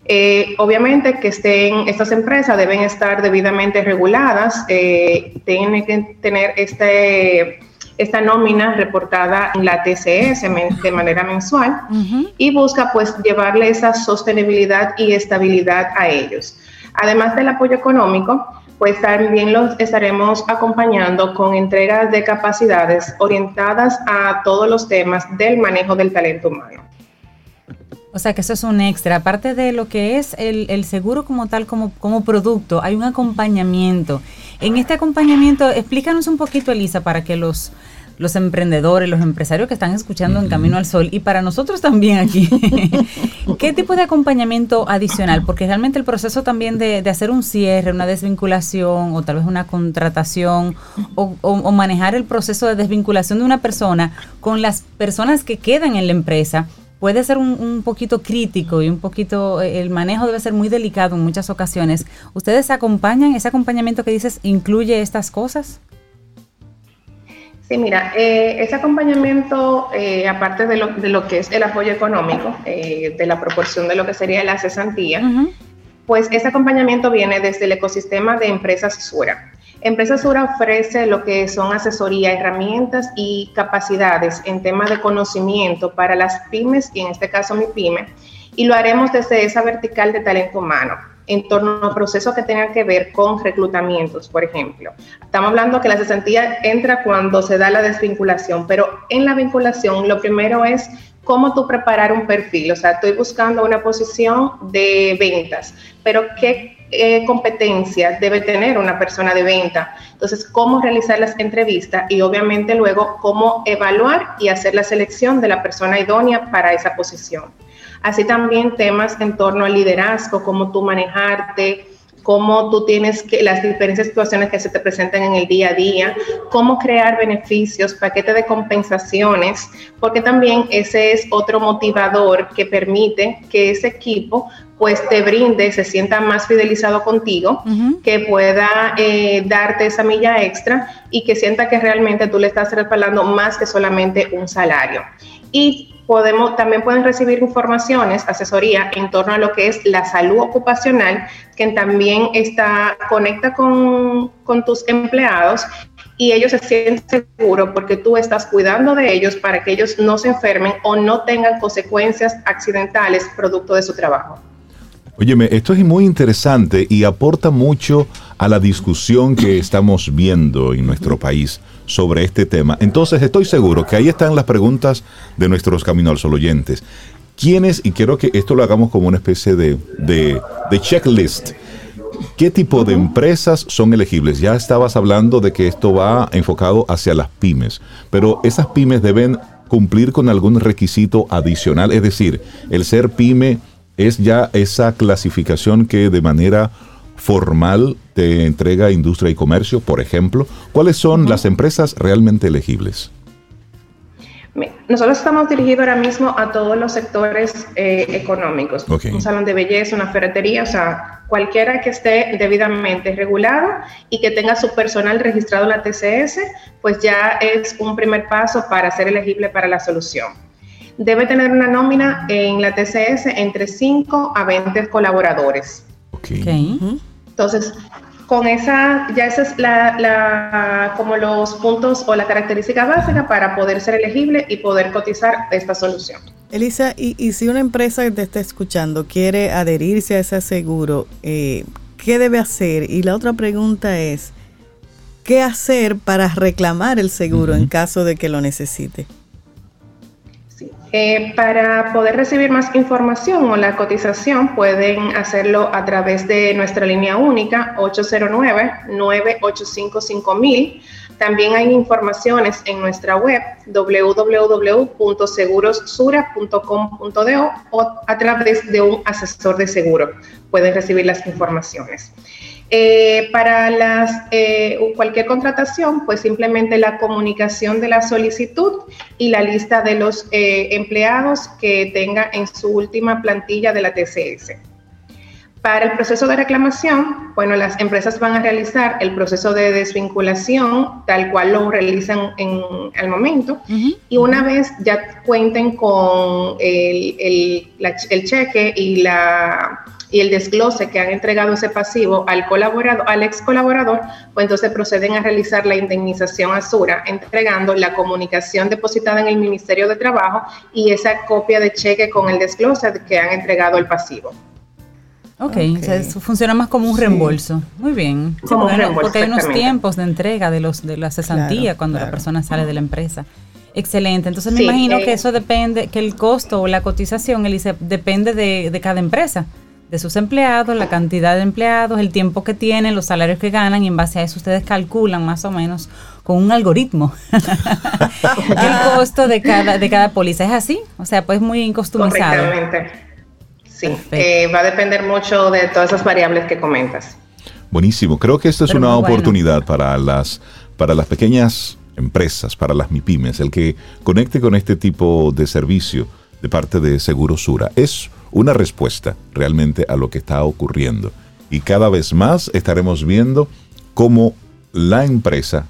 Eh, obviamente que estén, estas empresas deben estar debidamente reguladas, eh, tienen que tener este, esta nómina reportada en la TCS de manera mensual uh -huh. y busca pues llevarle esa sostenibilidad y estabilidad a ellos. Además del apoyo económico, pues también los estaremos acompañando con entregas de capacidades orientadas a todos los temas del manejo del talento humano.
O sea que eso es un extra. Aparte de lo que es el, el seguro como tal, como, como producto, hay un acompañamiento. En este acompañamiento, explícanos un poquito, Elisa, para que los, los emprendedores, los empresarios que están escuchando en Camino al Sol y para nosotros también aquí, [LAUGHS] ¿qué tipo de acompañamiento adicional? Porque realmente el proceso también de, de hacer un cierre, una desvinculación o tal vez una contratación o, o- o manejar el proceso de desvinculación de una persona con las personas que quedan en la empresa puede ser un, un poquito crítico y un poquito, eh, el manejo debe ser muy delicado en muchas ocasiones. ¿Ustedes acompañan, ese acompañamiento que dices, incluye estas cosas?
Sí, mira, eh, ese acompañamiento, eh, aparte de lo, de lo que es el apoyo económico, eh, de la proporción de lo que sería la cesantía, pues ese acompañamiento viene desde el ecosistema de Empresas Sura. Empresas Sura ofrece lo que son asesoría, herramientas y capacidades en temas de conocimiento para las pymes y en este caso mi pyme, y lo haremos desde esa vertical de talento humano en torno a procesos que tengan que ver con reclutamientos, por ejemplo. Estamos hablando que la cesantía entra cuando se da la desvinculación, pero en la vinculación lo primero es cómo tú preparar un perfil. O sea, estoy buscando una posición de ventas, pero ¿qué eh, competencias debe tener una persona de venta? Entonces, cómo realizar las entrevistas y obviamente luego cómo evaluar y hacer la selección de la persona idónea para esa posición. Así también temas en torno al liderazgo, cómo tú manejarte, cómo tú tienes que, las diferentes situaciones que se te presentan en el día a día, cómo crear beneficios, paquete de compensaciones, porque también ese es otro motivador que permite que ese equipo pues te brinde, se sienta más fidelizado contigo, que pueda eh, darte esa milla extra y que sienta que realmente tú le estás respaldando más que solamente un salario. Y podemos, también pueden recibir informaciones, asesoría en torno a lo que es la salud ocupacional, que también está, conecta con, con tus empleados y ellos se sienten seguros porque tú estás cuidando de ellos para que ellos no se enfermen o no tengan consecuencias accidentales producto de su trabajo.
Óyeme, esto es muy interesante y aporta mucho a la discusión que [CLEARS THROAT] estamos viendo en nuestro país sobre este tema. Entonces, estoy seguro que ahí están las preguntas de nuestros Camino al Sol oyentes. ¿Quiénes, y quiero que esto lo hagamos como una especie de, de, de checklist, ¿qué tipo de empresas son elegibles? Ya estabas hablando de que esto va enfocado hacia las pymes, pero esas pymes deben cumplir con algún requisito adicional, es decir, el ser pyme es ya esa clasificación que de manera formal te entrega Industria y Comercio, por ejemplo. ¿Cuáles son las empresas realmente elegibles?
Nosotros estamos dirigidos ahora mismo a todos los sectores eh, económicos. Un salón de belleza, una ferretería, o sea, cualquiera que esté debidamente regulado y que tenga su personal registrado en la TCS, pues ya es un primer paso para ser elegible para la solución. Debe tener una nómina en la TCS entre 5 a 20 colaboradores. Entonces, con esa, ya esa es la, la- como los puntos o la característica básica para poder ser elegible y poder cotizar esta solución.
Elisa, y, y si una empresa que te está escuchando quiere adherirse a ese seguro, eh, ¿qué debe hacer? Y la otra pregunta es, ¿qué hacer para reclamar el seguro en caso de que lo necesite?
Eh, para poder recibir más información o la cotización pueden hacerlo a través de nuestra línea única 809-985-5000. También hay informaciones en nuestra web www.segurosura.com.do o a través de un asesor de seguro pueden recibir las informaciones. Eh, para las, eh, cualquier contratación, pues simplemente la comunicación de la solicitud y la lista de los eh, empleados que tenga en su última plantilla de la TCS. Para el proceso de reclamación, bueno, las empresas van a realizar el proceso de desvinculación tal cual lo realizan en, al momento y una vez ya cuenten con el, el- la- el cheque y, la, y el desglose que han entregado ese pasivo al colaborador, al ex colaborador, pues entonces proceden a realizar la indemnización a Sura, entregando la comunicación depositada en el Ministerio de Trabajo y esa copia de cheque con el desglose que han entregado el pasivo.
Ok, o sea, eso funciona más como un
Sí.
reembolso. Muy bien. Sí,
Como un
porque,
reembolso,
porque hay unos tiempos de entrega de los de la cesantía
Claro,
cuando la persona sale de la empresa. Excelente. Entonces me
Sí,
imagino
eh,
que eso depende, que el costo o la cotización, Elise, depende de, de cada empresa, de sus empleados, la cantidad de empleados, el tiempo que tienen, los salarios que ganan y en base a eso ustedes calculan más o menos con un algoritmo [LAUGHS] el costo de cada, de cada póliza. ¿Es así? O sea, pues muy.
Correctamente. Sí, eh, va a depender mucho de todas esas variables que comentas.
Buenísimo. Creo que esto es
Pero
una
bueno.
oportunidad para las, para las pequeñas empresas, para las MIPIMES, el que conecte con este tipo de servicio de parte de Seguro Sura. Es una respuesta realmente a lo que está ocurriendo. Y cada vez más estaremos viendo cómo la empresa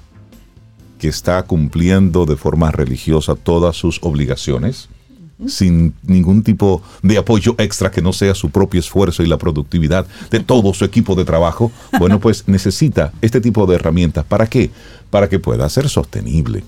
que está cumpliendo de forma religiosa todas sus obligaciones, sin ningún tipo de apoyo extra que no sea su propio esfuerzo y la productividad de todo su equipo de trabajo, [LAUGHS] bueno, pues necesita este tipo de herramientas. ¿Para qué? Para que pueda ser sostenible.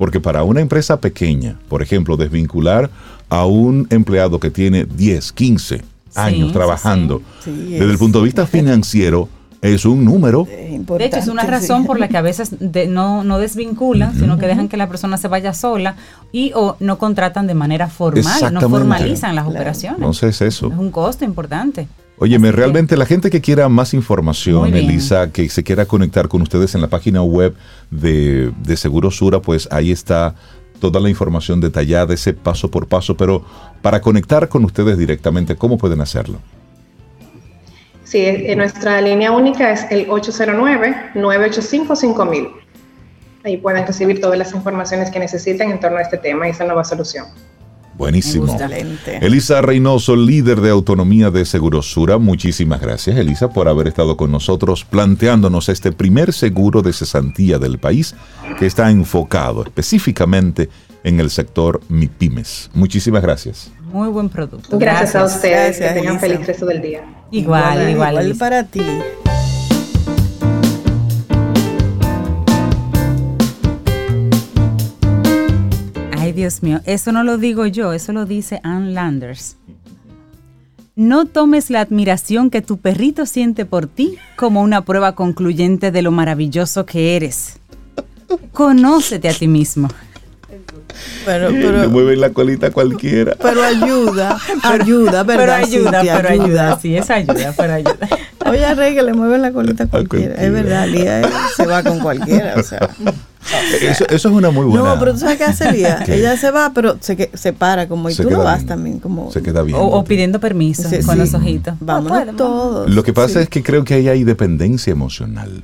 Porque para una empresa pequeña, por ejemplo, desvincular a un empleado que tiene 10, 15 años
sí,
trabajando,
sí. Sí,
desde el punto de vista financiero, es un número.
De hecho, es una razón por la que a veces de- no, no desvinculan, sino que dejan que la persona se vaya sola y o no contratan de manera formal, no formalizan las operaciones.
Entonces eso.
Es un costo importante.
Óyeme, realmente la gente que quiera más información. Elisa, que se quiera conectar con ustedes en la página web de, de Seguro Sura, pues ahí está toda la información detallada, ese paso por paso, pero para conectar con ustedes directamente, ¿cómo pueden hacerlo?
Sí, nuestra línea única es el 809-985-5000. Ahí pueden recibir todas las informaciones que necesiten en torno a este tema y esa nueva solución.
Buenísimo.
Excelente.
Elisa Reynoso, líder de autonomía de Segurosura, muchísimas gracias, Elisa, por haber estado con nosotros planteándonos este primer seguro de cesantía del país que está enfocado específicamente en el sector MIPIMES. Muchísimas gracias.
Muy buen producto.
Gracias, a ustedes.
Gracias,
que tengan
Elisa.
feliz resto del día.
Igual, igual.
Igual para ti.
Ay, Dios mío, eso no lo digo yo, eso lo dice Ann Landers. No tomes la admiración que tu perrito siente por ti como una prueba concluyente de lo maravilloso que eres. Conócete a ti mismo.
Pero,
Le
pero,
mueven la colita a cualquiera.
pero ayuda, [LAUGHS] ayuda, ¿verdad?
Pero ayuda, pero ayuda, sí, es ayuda, pero ayuda. [LAUGHS]
Oye, Rey, que le mueven la colita a cualquiera.
cualquiera.
Es verdad, Lía eh, se va con cualquiera. O sea.
Eso, eso es una muy buena.
No, pero tú sabes qué hace Lía.
¿Qué?
Ella se va, pero se, que- se para como y
Se
tú no vas
bien.
también. como
Se queda bien.
O, o pidiendo permiso
Sí,
con
sí.
los ojitos.
Vámonos
No puede,
todos.
Lo que pasa
Sí.
es que creo que ahí hay dependencia emocional.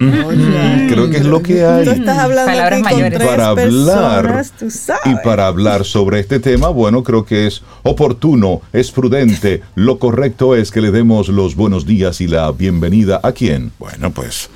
Oye,
Creo que es lo que hay.
Tú estás hablando
Palabras
aquí
mayores.
con tres
para hablar
personas, tú sabes.
y para hablar sobre este tema, bueno, creo que es oportuno, es prudente, lo correcto es que le demos los buenos días y la bienvenida a quién. Bueno, pues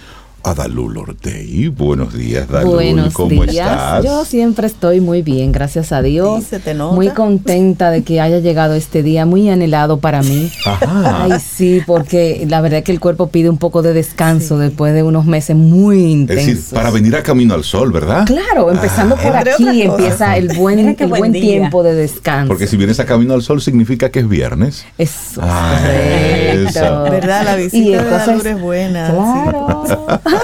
Dalul Ortey. Buenos días, Dalul.
Buenos
¿Cómo
días.
estás?
Yo siempre estoy muy bien, gracias a Dios.
Sí, se te nota.
Muy contenta de que haya llegado este día, muy anhelado para mí.
Ajá.
Ay, sí, porque la verdad es que el cuerpo pide un poco de descanso después de unos meses muy
es
intensos.
decir, para venir a Camino al Sol, ¿verdad?
Claro, empezando por
Entre
aquí empieza el buen, el
buen
tiempo de descanso.
Porque si vienes a Camino al Sol significa que es viernes.
Eso,
Ah.
¿Verdad? La
Y
visita de
entonces-
Dalur es buena.
Claro. Ay. [LAUGHS]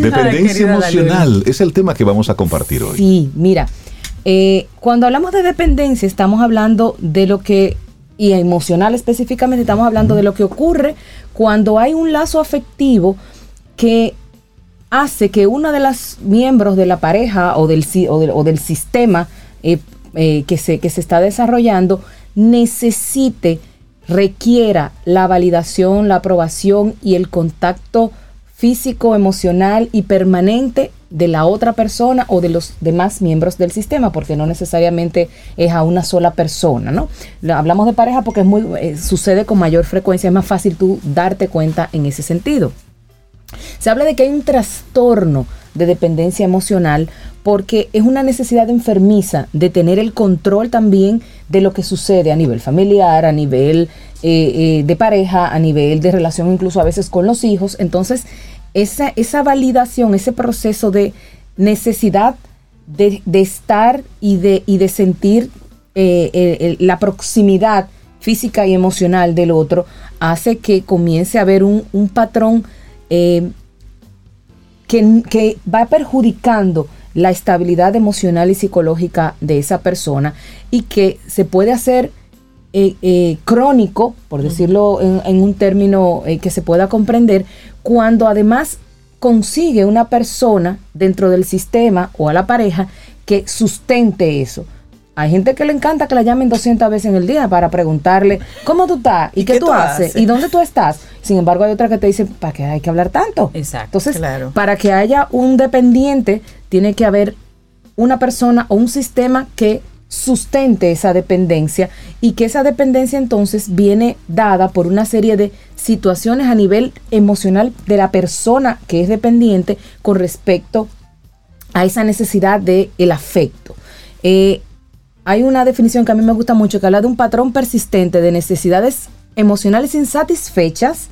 Dependencia emocional es el tema que vamos a compartir hoy.
Sí, mira, eh, cuando hablamos de dependencia estamos hablando de lo que, y emocional específicamente, estamos hablando de lo que ocurre cuando hay un lazo afectivo que hace que una de las miembros de la pareja o del, si- o del, o del sistema eh, eh, que, se, que se está desarrollando necesite, requiera la validación, la aprobación y el contacto físico, emocional y permanente de la otra persona o de los demás miembros del sistema, porque no necesariamente es a una sola persona, ¿no? Hablamos de pareja porque es muy, eh, sucede con mayor frecuencia, es más fácil tú darte cuenta en ese sentido. Se habla de que hay un trastorno de dependencia emocional porque es una necesidad enfermiza de tener el control también de lo que sucede a nivel familiar, a nivel eh, eh, de pareja, a nivel de relación incluso a veces con los hijos. Entonces, esa, esa validación, ese proceso de necesidad de, de estar y de, y de sentir eh, la proximidad física y emocional del otro hace que comience a haber un, un patrón que, que va perjudicando la estabilidad emocional y psicológica de esa persona y que se puede hacer eh, eh, crónico, por decirlo en, en un término eh, que se pueda comprender, cuando además consigue una persona dentro del sistema o a la pareja que sustente eso. Hay gente que le encanta que la llamen 200 veces en el día para preguntarle cómo tú estás y, qué, tú, haces y dónde tú estás. Sin embargo, hay otra que te dice, ¿para qué hay que hablar tanto?
Exacto.
Entonces,
Claro.
para que haya un dependiente, tiene que haber una persona o un sistema que sustente esa dependencia y que esa dependencia entonces viene dada por una serie de situaciones a nivel emocional de la persona que es dependiente con respecto a esa necesidad de el afecto. Eh, hay una definición que a mí me gusta mucho que habla de un patrón persistente de necesidades emocionales insatisfechas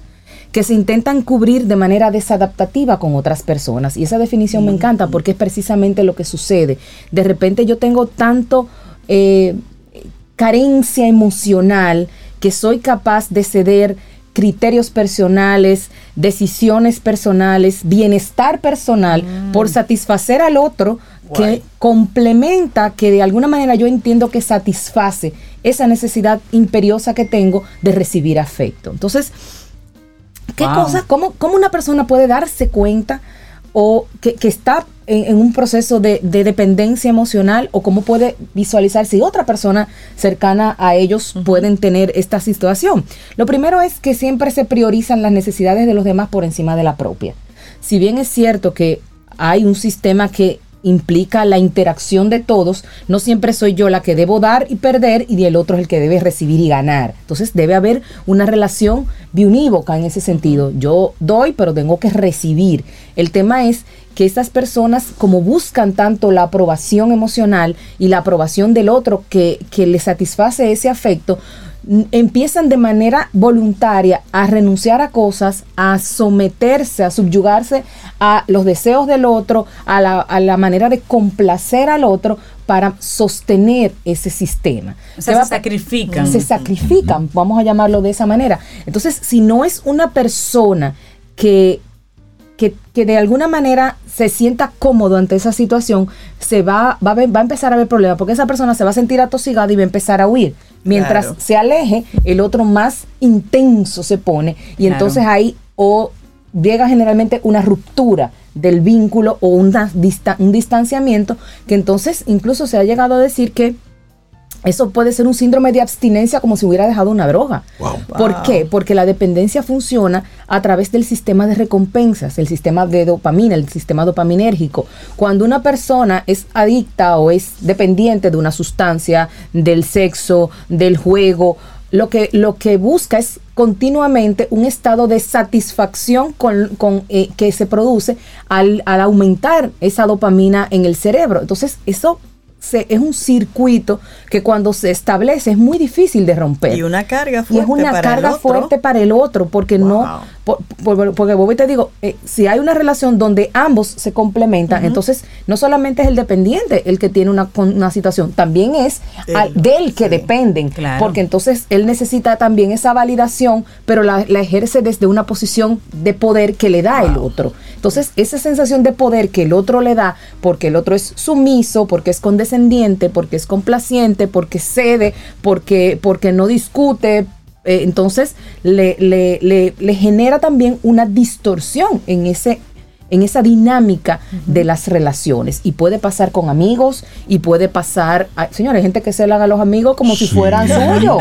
que se intentan cubrir de manera desadaptativa con otras personas. Y esa definición me encanta porque es precisamente lo que sucede. De repente yo tengo tanto eh, carencia emocional que soy capaz de ceder criterios personales, decisiones personales, bienestar personal por satisfacer al otro que complementa, que de alguna manera yo entiendo que satisface esa necesidad imperiosa que tengo de recibir afecto. Entonces, ¿Qué
Wow.
cosa? ¿Cómo, cómo una persona puede darse cuenta o que, que está en, en un proceso de, de dependencia emocional o cómo puede visualizar si otra persona cercana a ellos pueden tener esta situación? Lo primero es que siempre se priorizan las necesidades de los demás por encima de la propia. Si bien es cierto que hay un sistema que implica la interacción de todos, no siempre soy yo la que debo dar y perder y el otro es el que debe recibir y ganar. Entonces debe haber una relación biunívoca en ese sentido. Yo doy, pero tengo que recibir. El tema es que estas personas, como buscan tanto la aprobación emocional y la aprobación del otro que, que les satisface ese afecto, empiezan de manera voluntaria a renunciar a cosas, a someterse, a subyugarse a los deseos del otro, a la, a la manera de complacer al otro para sostener ese sistema.
O sea,
¿Qué va
se
a-
sacrifican.
Se sacrifican, vamos a llamarlo de esa manera. Entonces, si no es una persona que que, que de alguna manera se sienta cómodo ante esa situación, se va, va, va a empezar a haber problemas, porque esa persona se va a sentir atosigada y va a empezar a huir. Mientras
Claro.
se aleje, el otro más intenso se pone y
Claro.
entonces ahí o llega generalmente una ruptura del vínculo o una un distanciamiento que entonces incluso se ha llegado a decir que eso puede ser un síndrome de abstinencia como si hubiera dejado una droga.
Wow.
¿Por
Wow.
qué? Porque la dependencia funciona a través del sistema de recompensas, el sistema de dopamina, el sistema dopaminérgico. Cuando una persona es adicta o es dependiente de una sustancia, del sexo, del juego, lo que, lo que busca es continuamente un estado de satisfacción con, con, eh, que se produce al, al aumentar esa dopamina en el cerebro. Entonces, eso se- es un circuito que cuando se establece es muy difícil de romper.
Y una carga
Y
fuerte
es una
para el
carga
otro.
fuerte para el otro, porque
Wow.
no, por- por- porque Bobby te digo, eh, si hay una relación donde ambos se complementan, entonces no solamente es el dependiente el que tiene una, una situación, también es
Él,
al- del que
sí.
dependen,
Claro.
porque entonces él necesita también esa validación, pero la, la ejerce desde una posición de poder que le da el otro. Entonces, esa sensación de poder que el otro le da, porque el otro es sumiso, porque es condescendiente, porque es complaciente, porque cede, porque, porque no discute, eh, entonces le, le- le- le genera también una distorsión en ese en esa dinámica de las relaciones y puede pasar con amigos y puede pasar ay, señores hay gente que se le haga a los amigos como si fueran suyos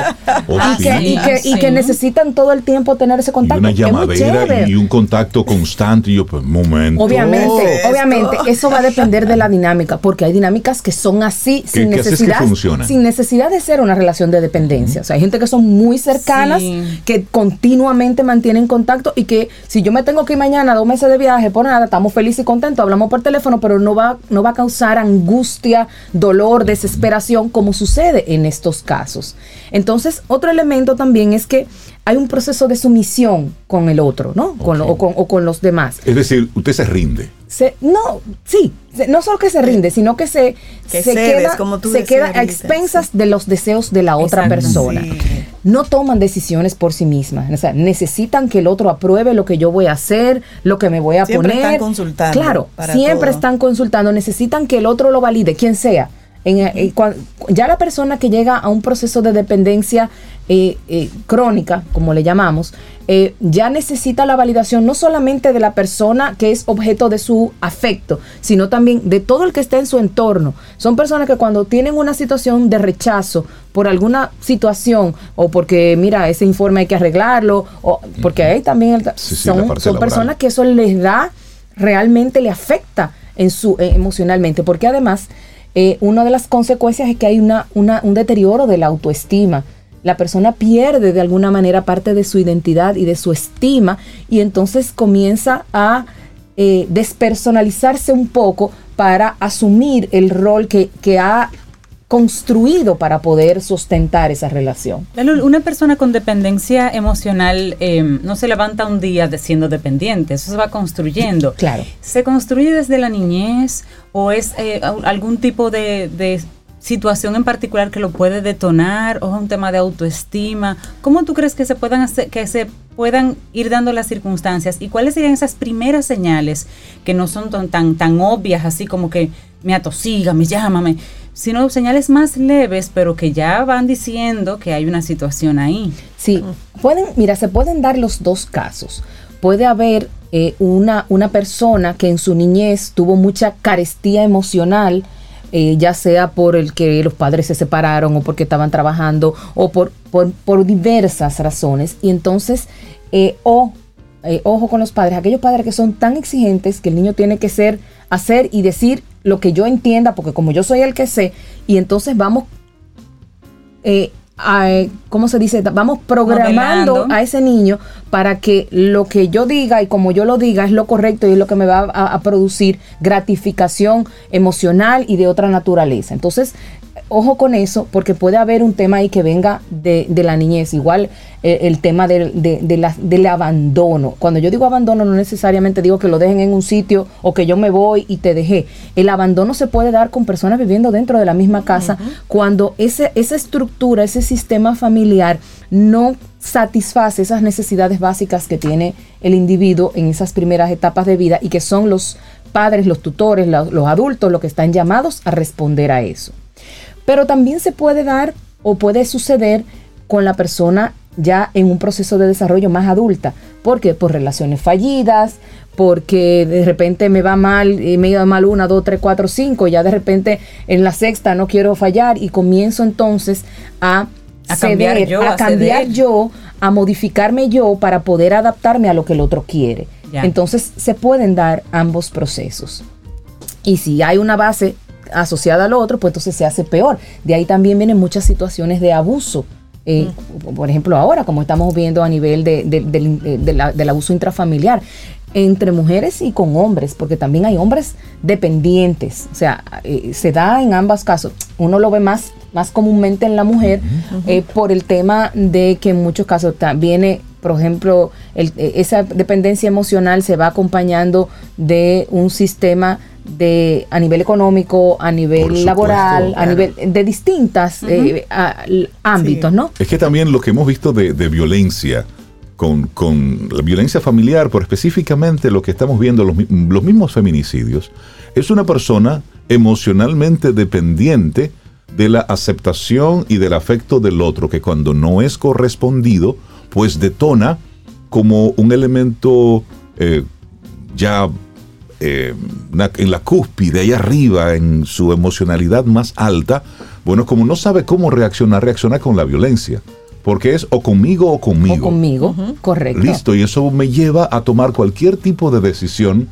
Oh, [LAUGHS]
y,
sí.
que, y, que, y necesitan todo el tiempo tener ese
Y
contacto
una
Es muy
llamadera y un contacto constante. Y yo, pues, momento.
Obviamente,
Esto.
obviamente, eso va a depender de la dinámica, porque hay dinámicas que son así, sin necesidad, sin necesidad de ser una relación de dependencia. O sea, hay gente que son muy cercanas,
Sí.
que continuamente mantienen contacto y que si yo me tengo que ir mañana dos meses de viaje, por nada, estamos felices y contentos, hablamos por teléfono, pero no va, no va a causar angustia, dolor, desesperación, como sucede en estos casos. Entonces, otro elemento también es que hay un proceso de sumisión con el otro, ¿no? Con lo- o, con, o con los demás
Es decir, usted se rinde.
se, no, sí, se- no solo que se rinde, sino que se,
Que
se
cedes,
queda,
como tú
se
decías
queda a expensas de los deseos de la otra
Exacto.
persona.
Sí.
No toman decisiones por sí mismas. O sea, necesitan que el otro apruebe lo que yo voy a hacer, lo que me voy a
Siempre
poner.
están consultando
Claro, siempre
todo.
están consultando. Necesitan que el otro lo valide, quien sea. En, eh, ya la persona que llega a un proceso de dependencia eh, eh, crónica, como le llamamos, eh, ya necesita la validación no solamente de la persona que es objeto de su afecto, sino también de todo el que está en su entorno. Son personas que cuando tienen una situación de rechazo por alguna situación o porque, mira, ese informe hay que arreglarlo, o porque hay también el-
Sí, sí, la
son, son personas que eso les da, realmente le afecta en su, emocionalmente, porque además eh, una de las consecuencias es que hay una, una- un deterioro de la autoestima. La persona pierde de alguna manera parte de su identidad y de su estima y entonces comienza a eh, despersonalizarse un poco para asumir el rol que, que ha construido para poder sustentar esa relación.
Lalo, Una persona con dependencia emocional eh, no se levanta un día de siendo dependiente, eso se va construyendo. [LAUGHS]
Claro.
¿Se construye desde la niñez o es eh, al- algún tipo de, de situación en particular que lo puede detonar o es un tema de autoestima? ¿Cómo tú crees que se puedan hacer, que se puedan ir dando las circunstancias y cuáles serían esas primeras señales que no son tan tan, tan obvias así como que me atosiga, me llámame, sino señales más leves pero que ya van diciendo que hay una situación ahí?
Sí, pueden, mira, se pueden dar los dos casos. Puede haber eh, una, una persona que en su niñez tuvo mucha carestía emocional, eh, ya sea por el que los padres se separaron o porque estaban trabajando o por, por, por diversas razones. Y entonces, eh, o, eh, ojo con los padres, aquellos padres que son tan exigentes que el niño tiene que ser, hacer y decir lo que yo entienda, porque como yo soy el que sé, y entonces vamos eh, a, ¿cómo se dice? Vamos programando
Modelando.
a ese niño para que lo que yo diga y como yo lo diga es lo correcto y es lo que me va a, a producir gratificación emocional y de otra naturaleza. Entonces, ojo con eso, porque puede haber un tema ahí que venga de, de la niñez. Igual eh, el tema del, de- de la- del abandono. Cuando yo digo abandono, no necesariamente digo que lo dejen en un sitio o que yo me voy y te dejé. El abandono se puede dar con personas viviendo dentro de la misma casa cuando ese, esa estructura, ese sistema familiar no satisface esas necesidades básicas que tiene el individuo en esas primeras etapas de vida y que son los padres, los tutores, la- los adultos los que están llamados a responder a eso. Pero también se puede dar o puede suceder con la persona ya en un proceso de desarrollo más adulta. ¿Por qué? Por relaciones fallidas, porque de repente me va mal, y me iba mal una, dos, tres, cuatro, cinco, ya de repente en la sexta no quiero fallar y comienzo entonces a,
A cambiar
ceder,
yo,
a
a
cambiar
ceder.
yo, a modificarme yo para poder adaptarme a lo que el otro quiere.
Ya.
Entonces se pueden dar ambos procesos. Y si hay una base asociada al otro, pues entonces se hace peor. De ahí también vienen muchas situaciones de abuso. Eh, Por ejemplo, ahora, como estamos viendo a nivel de- de- la- del abuso intrafamiliar, entre mujeres y con hombres, porque también hay hombres dependientes. O sea, eh, se da en ambos casos. Uno lo ve más, más comúnmente en la mujer eh, por el tema de que en muchos casos viene, por ejemplo, el- eh, esa dependencia emocional se va acompañando de un sistema de a nivel económico, a nivel
supuesto,
laboral, a nivel de distintas eh, a- ámbitos,
Sí.
¿no?
Es que también lo que hemos visto de, de violencia, con, con la violencia familiar, pero específicamente lo que estamos viendo, los, los mismos feminicidios, es una persona emocionalmente dependiente de la aceptación y del afecto del otro, que cuando no es correspondido, pues detona como un elemento eh, ya eh, en la cúspide, ahí arriba, en su emocionalidad más alta, bueno, como no sabe cómo reaccionar, reacciona con la violencia. Porque es o conmigo o conmigo.
O conmigo, correcto.
Listo, y eso me lleva a tomar cualquier tipo de decisión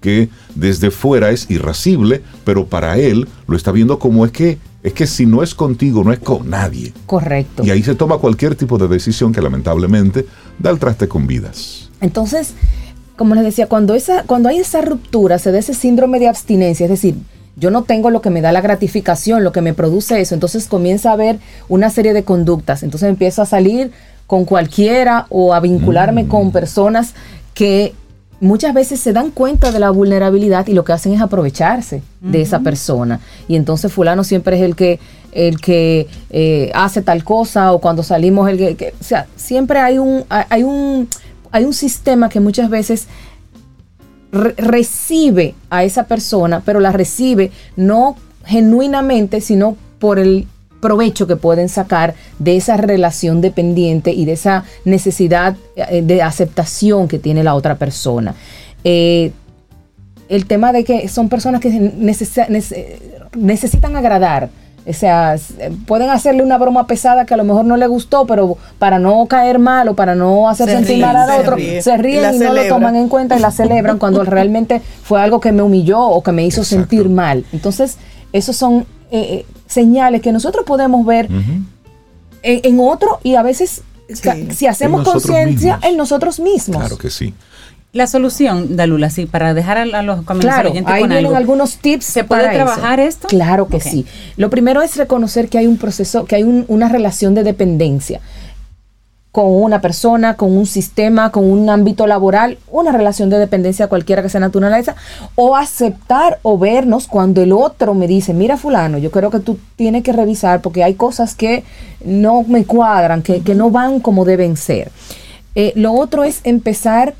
que desde fuera es irascible, pero para él lo está viendo como es que es que si no es contigo, no es con nadie.
Correcto.
Y ahí se toma cualquier tipo de decisión que lamentablemente da el traste con vidas.
Entonces, como les decía, cuando, esa, cuando hay esa ruptura, se da ese síndrome de abstinencia, es decir, yo no tengo lo que me da la gratificación, lo que me produce eso, entonces comienza a haber una serie de conductas, entonces empiezo a salir con cualquiera o a vincularme con personas que muchas veces se dan cuenta de la vulnerabilidad y lo que hacen es aprovecharse de esa persona. Y entonces fulano siempre es el que el que eh, hace tal cosa o cuando salimos el que, que- o sea, siempre hay un hay un hay un sistema que muchas veces re- recibe a esa persona, pero la recibe no genuinamente, sino por el provecho que pueden sacar de esa relación dependiente y de esa necesidad eh, de aceptación que tiene la otra persona. Eh, el tema de que son personas que necesi- nece- necesitan agradar. O sea, pueden hacerle una broma pesada que a lo mejor no le gustó, pero para no caer mal o para no hacer
Se
sentir
ríen,
mal al
se
otro, se
Y
ríen
la
y, no lo toman en cuenta y la celebran cuando [LAUGHS] realmente fue algo que me humilló o que me hizo
Exacto.
sentir mal. Entonces, esos son eh, eh, señales que nosotros podemos ver en, en otro y a veces,
Sí.
si hacemos conciencia, en nosotros mismos.
Claro que sí.
La solución, Dalula, sí, para dejar a, a los caminos
Claro,
oyentes
ahí
con algo.
algunos tips.
¿Se puede
para eso.
trabajar esto?
Claro que sí. Lo primero es reconocer que hay un proceso, que hay un- una relación de dependencia con una persona, con un sistema, con un ámbito laboral, una relación de dependencia cualquiera que sea naturaleza, o aceptar o vernos cuando el otro me dice, mira fulano, yo creo que tú tienes que revisar porque hay cosas que no me cuadran, que, que no van como deben ser. Eh, lo otro es empezar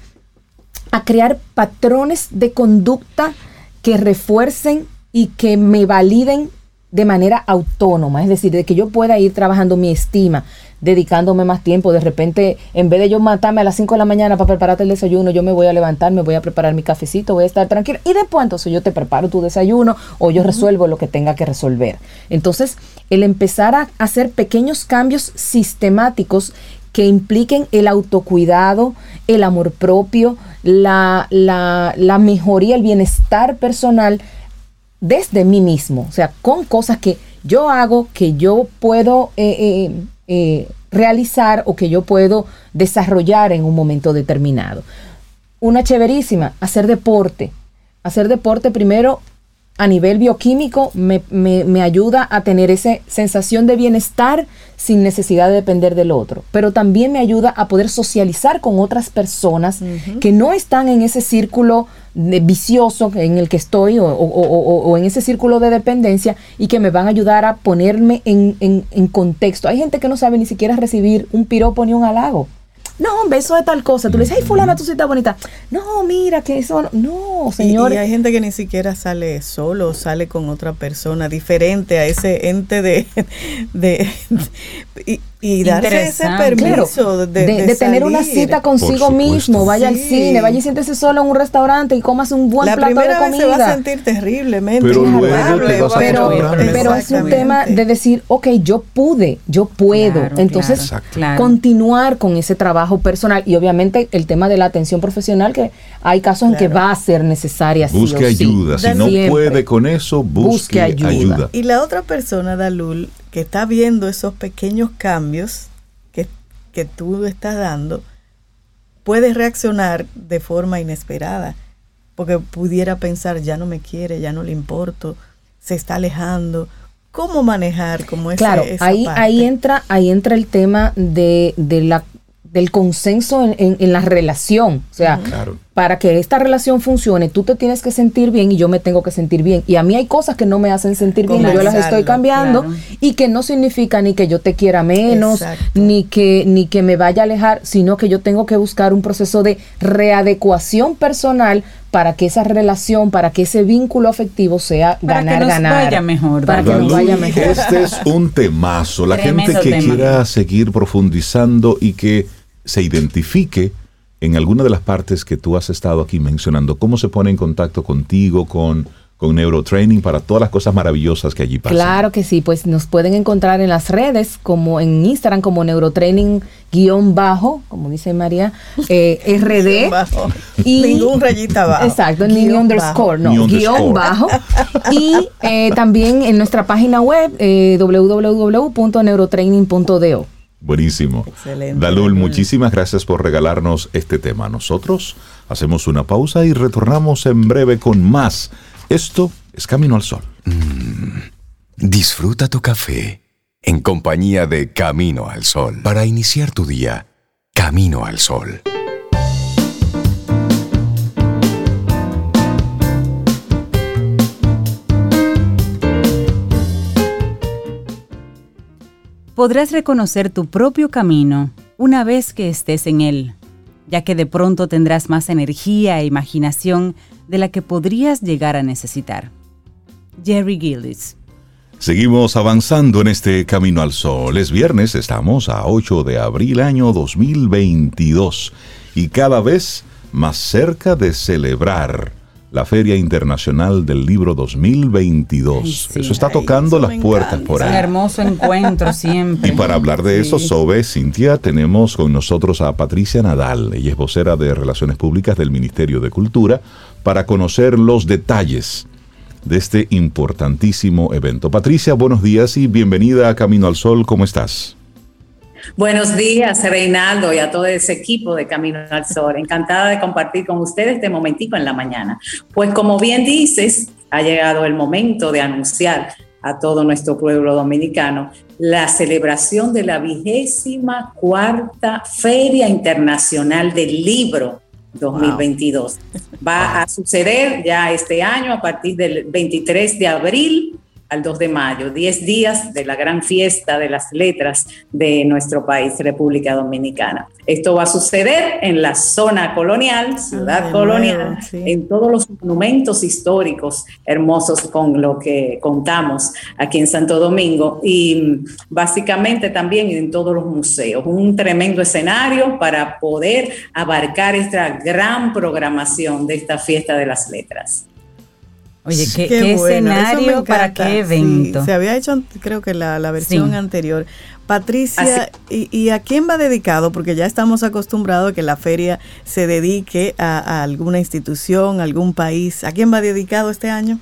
a crear patrones de conducta que refuercen y que me validen de manera autónoma, es decir, de que yo pueda ir trabajando mi estima, dedicándome más tiempo, de repente, en vez de yo matarme a las 5 de la mañana para prepararte el desayuno, yo me voy a levantar, me voy a preparar mi cafecito, voy a estar tranquila y después entonces yo te preparo tu desayuno o yo resuelvo lo que tenga que resolver. Entonces, el empezar a hacer pequeños cambios sistemáticos que impliquen el autocuidado, el amor propio, la, la, la mejoría, el bienestar personal desde mí mismo, o sea, con cosas que yo hago, que yo puedo eh, eh, eh, realizar o que yo puedo desarrollar en un momento determinado. Una chéverísima, hacer deporte. Hacer deporte primero a nivel bioquímico me, me- me ayuda a tener esa sensación de bienestar sin necesidad de depender del otro. Pero también me ayuda a poder socializar con otras personas que no están en ese círculo de- vicioso en el que estoy o, o- o- o- en ese círculo de dependencia y que me van a ayudar a ponerme en, en- en contexto. Hay gente que no sabe ni siquiera recibir un piropo ni un halago. No, hombre, eso es tal cosa. Tú le dices, ay, fulana, tú sí estás bonita. No, mira, que eso no. No,
Y-
señor.
Y, hay gente que ni siquiera sale solo, sale con otra persona diferente a ese ente de... [LAUGHS] de, y, y darse ese.
Claro,
permiso
de,
de,
de tener una cita consigo mismo, vaya al cine, vaya y siéntese solo en un restaurante y comas un buen
La
plato de
primera vez se va a
comida.
sentir terriblemente
Pero luego
culpable,
te vas a
Pero, es un tema de decir, ok, yo pude, yo puedo.
Claro,
Entonces,
claro,
continuar con ese trabajo personal y obviamente el tema de la atención profesional, que hay casos en que va a ser necesaria.
Busque
sí.
ayuda. Si no
Siempre.
puede con eso, busque,
Busque ayuda.
ayuda.
Y la otra persona, Dalul, que está viendo esos pequeños cambios que, que tú estás dando, puede reaccionar de forma inesperada, porque pudiera pensar, ya no me quiere, ya no le importo, se está alejando. ¿Cómo manejar como ese,
Claro,
esa
ahí,
parte?
ahí entra, ahí entra el tema de, de la del consenso en, en- en la relación. O sea,
Claro.
Para que esta relación funcione, tú te tienes que sentir bien y yo me tengo que sentir bien. Y a mí hay cosas que no me hacen sentir bien y yo las estoy cambiando
claro.
y que no significa ni que yo te quiera menos,
Exacto.
ni que, ni que me vaya a alejar, sino que yo tengo que buscar un proceso de readecuación personal para que esa relación, para que ese vínculo afectivo sea
Para que
ganar,
nos
ganar.
vaya mejor,
Para que nos vaya mejor.
Este es un temazo. La
Tremendo
gente que
tema.
quiera seguir profundizando y que se identifique en alguna de las partes que tú has estado aquí mencionando, cómo se pone en contacto contigo, con, con Neurotraining, para todas las cosas maravillosas que allí pasan.
Claro que sí, pues nos pueden encontrar en las redes, como en Instagram, como neurotraining guion bajo, como dice María, eh, [LAUGHS] RD.
Bajo.
Y-
Ningún rayita abajo.
Exacto, ni underscore, no,
Ni guion
bajo. [LAUGHS] Y eh, también en nuestra página web, eh, www.neurotraining.do.
Buenísimo.
Excelente.
Dalul, muchísimas gracias por regalarnos este tema. Nosotros hacemos una pausa y retornamos en breve con más. Esto es Camino al Sol.
Disfruta tu café en compañía de Camino al Sol. Para iniciar tu día, Camino al Sol.
Podrás reconocer tu propio camino una vez que estés en él, ya que de pronto tendrás más energía e imaginación de la que podrías llegar a necesitar. Jerry Gillis.
Seguimos avanzando en este camino al sol. Es viernes, estamos a 8 de abril año 2022 y cada vez más cerca de celebrar la Feria Internacional del Libro 2022.
Ay, sí.
eso está
Ay,
tocando
eso
las puertas
encanta.
por
Un
ahí.
hermoso encuentro [LAUGHS] siempre.
Y para hablar de eso. Sobe, Cintia, tenemos con nosotros a Patricia Nadal. Ella es vocera de Relaciones Públicas del Ministerio de Cultura para conocer los detalles de este importantísimo evento. Patricia, buenos días y bienvenida a Camino al Sol. ¿Cómo estás?
Buenos días, Reinaldo, y a todo ese equipo de Camino al Sol. Encantada de compartir con ustedes este momentico en la mañana. Pues como bien dices, ha llegado el momento de anunciar a todo nuestro pueblo dominicano la celebración de la vigésima cuarta Feria Internacional del Libro 2022. Va a suceder ya este año a partir del 23 de abril al 2 de mayo, 10 días de la gran fiesta de las letras de nuestro país, República Dominicana. Esto va a suceder en la zona colonial, ciudad
de
colonial,
nuevo, sí.
en todos los monumentos históricos hermosos con lo que contamos aquí en Santo Domingo y mm, básicamente también en todos los museos. Un tremendo escenario para poder abarcar esta gran programación de esta fiesta de las letras.
Oye, qué,
Qué
qué
bueno, eso me
escenario para qué evento.
Sí, se había hecho, creo que la, la versión
Sí.
anterior. Patricia, y, y a quién va dedicado? Porque ya estamos acostumbrados a que la feria se dedique a, a alguna institución, a algún país. ¿A quién va dedicado este año?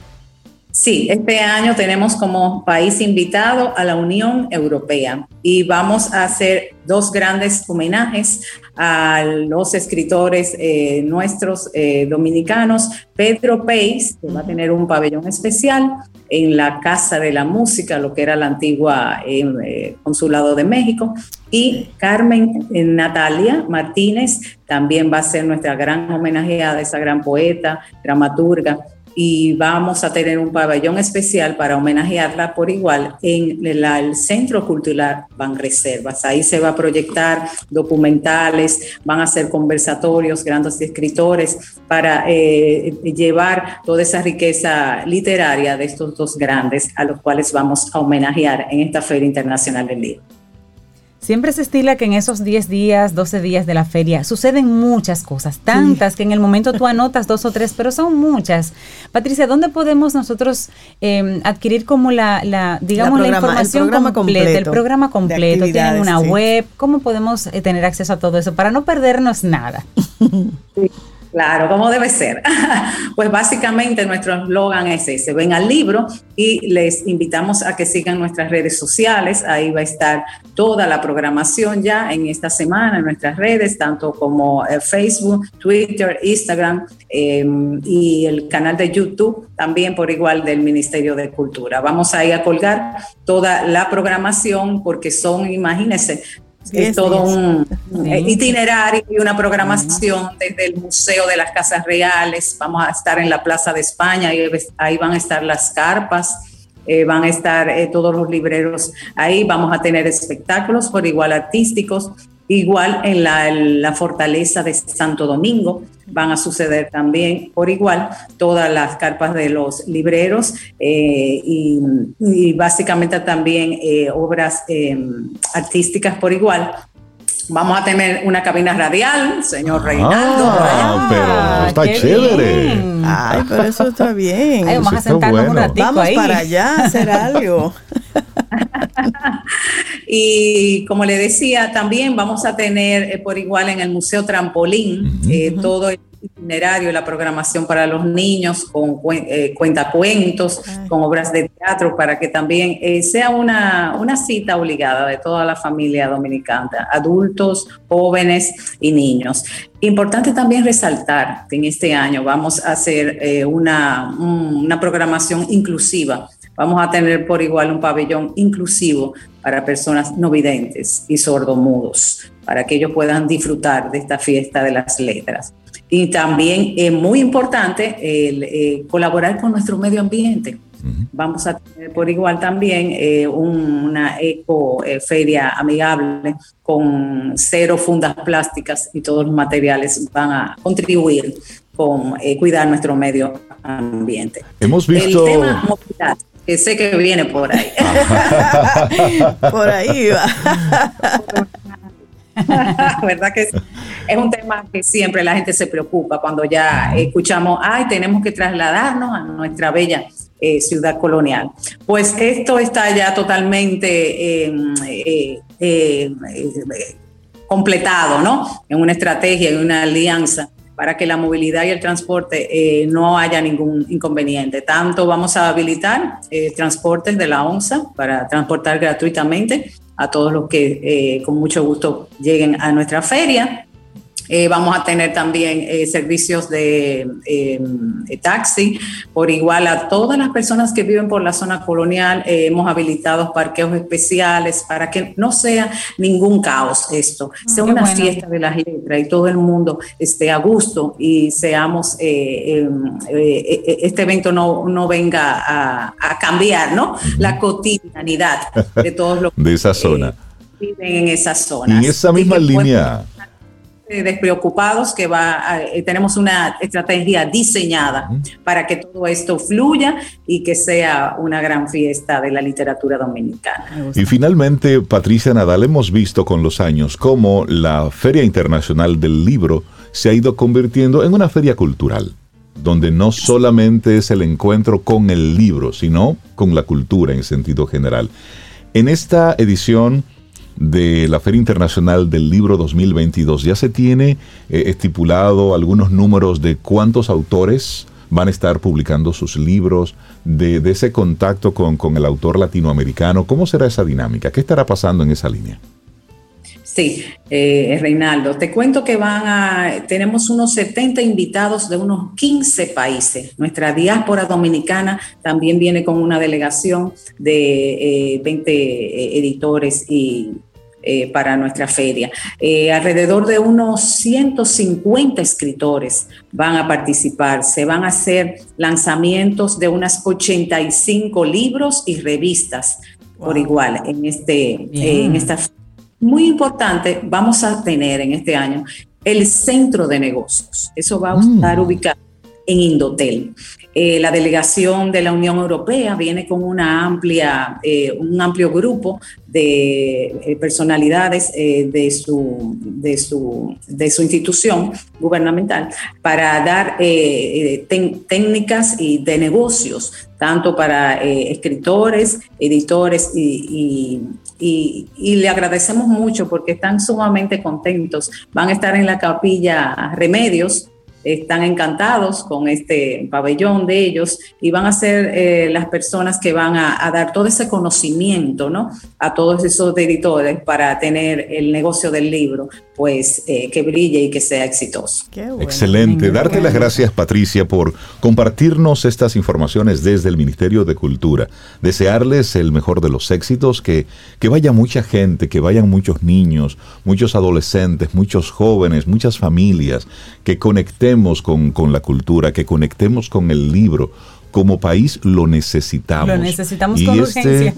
Sí, este año tenemos como país invitado a la Unión Europea y vamos a hacer dos grandes homenajes a los escritores eh, nuestros eh, dominicanos. Pedro Peis, que va a tener un pabellón especial en la Casa de la Música, lo que era la antigua eh, Consulado de México, y Carmen Natalia Martínez también va a ser nuestra gran homenajeada, esa gran poeta, dramaturga y vamos a tener un pabellón especial para homenajearla por igual en el Centro Cultural Banreservas. Ahí se va a proyectar documentales, van a hacer conversatorios, grandes escritores para eh, llevar toda esa riqueza literaria de estos dos grandes a los cuales vamos a homenajear en esta Feria Internacional del Libro.
Siempre se estila que en esos 10 días, 12 días de la feria suceden muchas cosas, tantas que en el momento tú anotas dos o tres, pero son muchas. Patricia, ¿dónde podemos nosotros eh, adquirir como la, la digamos, la,
programa-
información completa, el programa completo? ¿Tienen una
sí.
web? ¿Cómo podemos eh, tener acceso a todo eso para no perdernos nada? [LAUGHS]
Claro, como debe ser. [LAUGHS] Pues básicamente nuestro eslogan es ese, ven al libro y les invitamos a que sigan nuestras redes sociales, ahí va a estar toda la programación ya en esta semana en nuestras redes, tanto como eh, Facebook, Twitter, Instagram eh, y el canal de YouTube también por igual del Ministerio de Cultura. Vamos a ir a colgar toda la programación porque son, imagínense, es todo un
Sí.
eh, itinerario y una programación desde el Museo de las Casas Reales. Vamos a estar en la Plaza de España y ahí van a estar las carpas. eh, van a estar eh, todos los libreros ahí, vamos a tener espectáculos por igual artísticos, igual en la, en la fortaleza de Santo Domingo, van a suceder también por igual todas las carpas de los libreros eh, y, y básicamente también eh, obras eh, artísticas por igual. Vamos a tener una cabina radial, señor Reinaldo.
Ah, pero está
qué
chévere.
bien.
Ay, pero eso está bien.
Ay, vamos a
Eso está
sentarnos un
bueno.
ratito
Vamos
ahí.
para allá a hacer algo. [LAUGHS] [LAUGHS]
Y como le decía, también vamos a tener eh, por igual en el Museo Trampolín eh, todo el itinerario, la programación para los niños con eh, cuentacuentos, con obras de teatro, para que también sea una, una cita obligada de toda la familia dominicana, adultos, jóvenes y niños. Importante también resaltar que en este año vamos a hacer una, un- una programación inclusiva. Vamos a tener por igual un pabellón inclusivo para personas no videntes y sordomudos, para que ellos puedan disfrutar de esta fiesta de las letras. Y también es muy importante el, eh, colaborar con nuestro medio ambiente. Vamos a tener por igual también eh, un- una eco eh, feria amigable con cero fundas plásticas y todos los materiales van a contribuir con eh, cuidar nuestro medio ambiente.
Hemos visto...
El tema movilidad, que sé que viene por ahí. [LAUGHS]
Por ahí va. [LAUGHS]
¿Verdad que sí? es un tema que siempre la gente se preocupa cuando ya escuchamos, ay, tenemos que trasladarnos a nuestra bella eh, ciudad colonial. Pues esto está ya totalmente eh, eh, eh, eh, completado, ¿no? En una estrategia, en una alianza para que la movilidad y el transporte eh, no haya ningún inconveniente. Tanto vamos a habilitar eh, transportes de la ONSA para transportar gratuitamente a todos los que eh, con mucho gusto lleguen a nuestra feria. Eh, vamos a tener también eh, servicios de eh, taxi por igual a todas las personas que viven por la zona colonial. Eh, hemos habilitado parqueos especiales para que no sea ningún caos esto, sea
qué
una
bueno.
fiesta de las letras y todo el mundo esté a gusto y seamos, eh, eh, eh, este evento no, no venga a, a cambiar ¿no? la cotidianidad de todos los
de esa zona.
que viven en esa zona.
en esa misma
pues,
línea,
despreocupados que va a- eh, tenemos una estrategia diseñada para que todo esto fluya y que sea una gran fiesta de la literatura dominicana.
Y finalmente, Patricia Nadal, hemos visto con los años cómo la Feria Internacional del Libro se ha ido convirtiendo en una feria cultural, donde no solamente es el encuentro con el libro, sino con la cultura en sentido general. En esta edición de la Feria Internacional del Libro 2022 ya se tiene eh, estipulado algunos números de cuántos autores van a estar publicando sus libros, de, ese contacto con, con el autor latinoamericano. ¿Cómo será esa dinámica? ¿Qué estará pasando en esa línea?
Sí, eh, Reinaldo, te cuento que van a, tenemos unos 70 invitados de unos 15 países. Nuestra diáspora dominicana también viene con una delegación de eh, 20 eh, editores y eh, para nuestra feria. Eh, alrededor de unos 150 escritores van a participar. Se van a hacer lanzamientos de unas 85 libros y revistas por igual en, este, eh, en esta muy importante, vamos a tener en este año el centro de negocios. Eso va a estar ubicado en Indotel. Eh, la delegación de la Unión Europea viene con una amplia, eh, un amplio grupo de eh, personalidades de, su, de, su, de su institución gubernamental para dar técnicas y de negocios, tanto para escritores, editores y- y- y le agradecemos mucho porque están sumamente contentos. Van a estar en la capilla Remedios, están encantados con este pabellón de ellos y van a ser eh, las personas que van a, a dar todo ese conocimiento ¿no? a todos esos editores para tener el negocio del libro, pues eh, que brille y que sea exitoso.
Excelente. Darte las gracias, Patricia, por compartirnos estas informaciones desde el Ministerio de Cultura. Desearles el mejor de los éxitos, que, que vaya mucha gente, que vayan muchos niños, muchos adolescentes, muchos jóvenes, muchas familias, que conectemos con, con la cultura, que conectemos con el libro. Como país lo necesitamos.
Lo necesitamos
Y
con
este-
urgencia.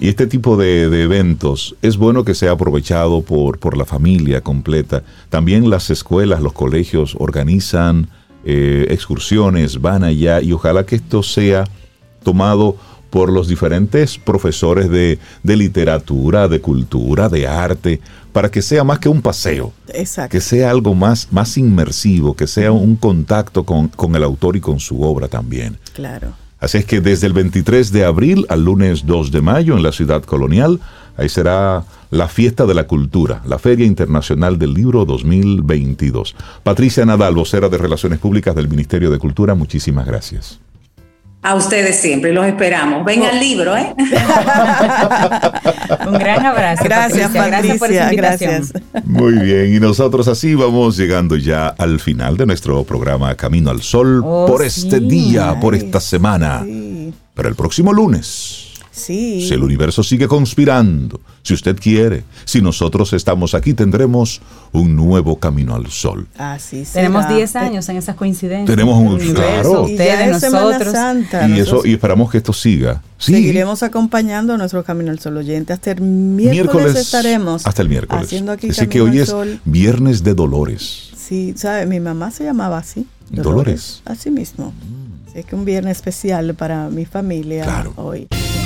y este tipo de, de eventos es bueno que sea aprovechado por, por la familia completa. También las escuelas, los colegios organizan eh, excursiones, van allá y ojalá que esto sea tomado por los diferentes profesores de, de literatura, de cultura, de arte, para que sea más que un paseo,
Exacto.
que sea algo más, más inmersivo, que sea un contacto con, con el autor y con su obra también.
Claro.
Así es que desde el 23 de abril al lunes 2 de mayo en la ciudad colonial, ahí será la fiesta de la cultura, la Feria Internacional del Libro 2022. Patricia Nadal, vocera de Relaciones Públicas del Ministerio de Cultura, muchísimas gracias.
A ustedes siempre, los esperamos. Ven al libro, ¿eh? [LAUGHS]
Un gran abrazo.
Gracias,
Gracias por esa
Patricia,
invitación.
gracias.
Muy bien, y nosotros así vamos llegando ya al final de nuestro programa Camino al Sol
Oh,
por este
sí.
día, por esta semana. Pero el próximo lunes.
Sí.
Si el universo sigue conspirando, si usted quiere, si nosotros estamos aquí, tendremos un nuevo camino al sol.
Así será.
Tenemos 10 años en esas coincidencias.
Tenemos un-
universo,
claro.
Y ya
Ustedes,
es Semana
nosotros.
Santa.
Y,
nosotros
eso, y esperamos que esto siga. Sí,
Seguiremos acompañando a nuestro Camino al Sol oyente. Hasta el miércoles, estaremos.
hasta el miércoles.
Haciendo aquí
Así que hoy
al
es
Sol.
Viernes de Dolores.
Sí, ¿sabe? Mi mamá se llamaba así.
Dolores.
Así mismo. Así que un viernes especial para mi familia
Claro.
hoy.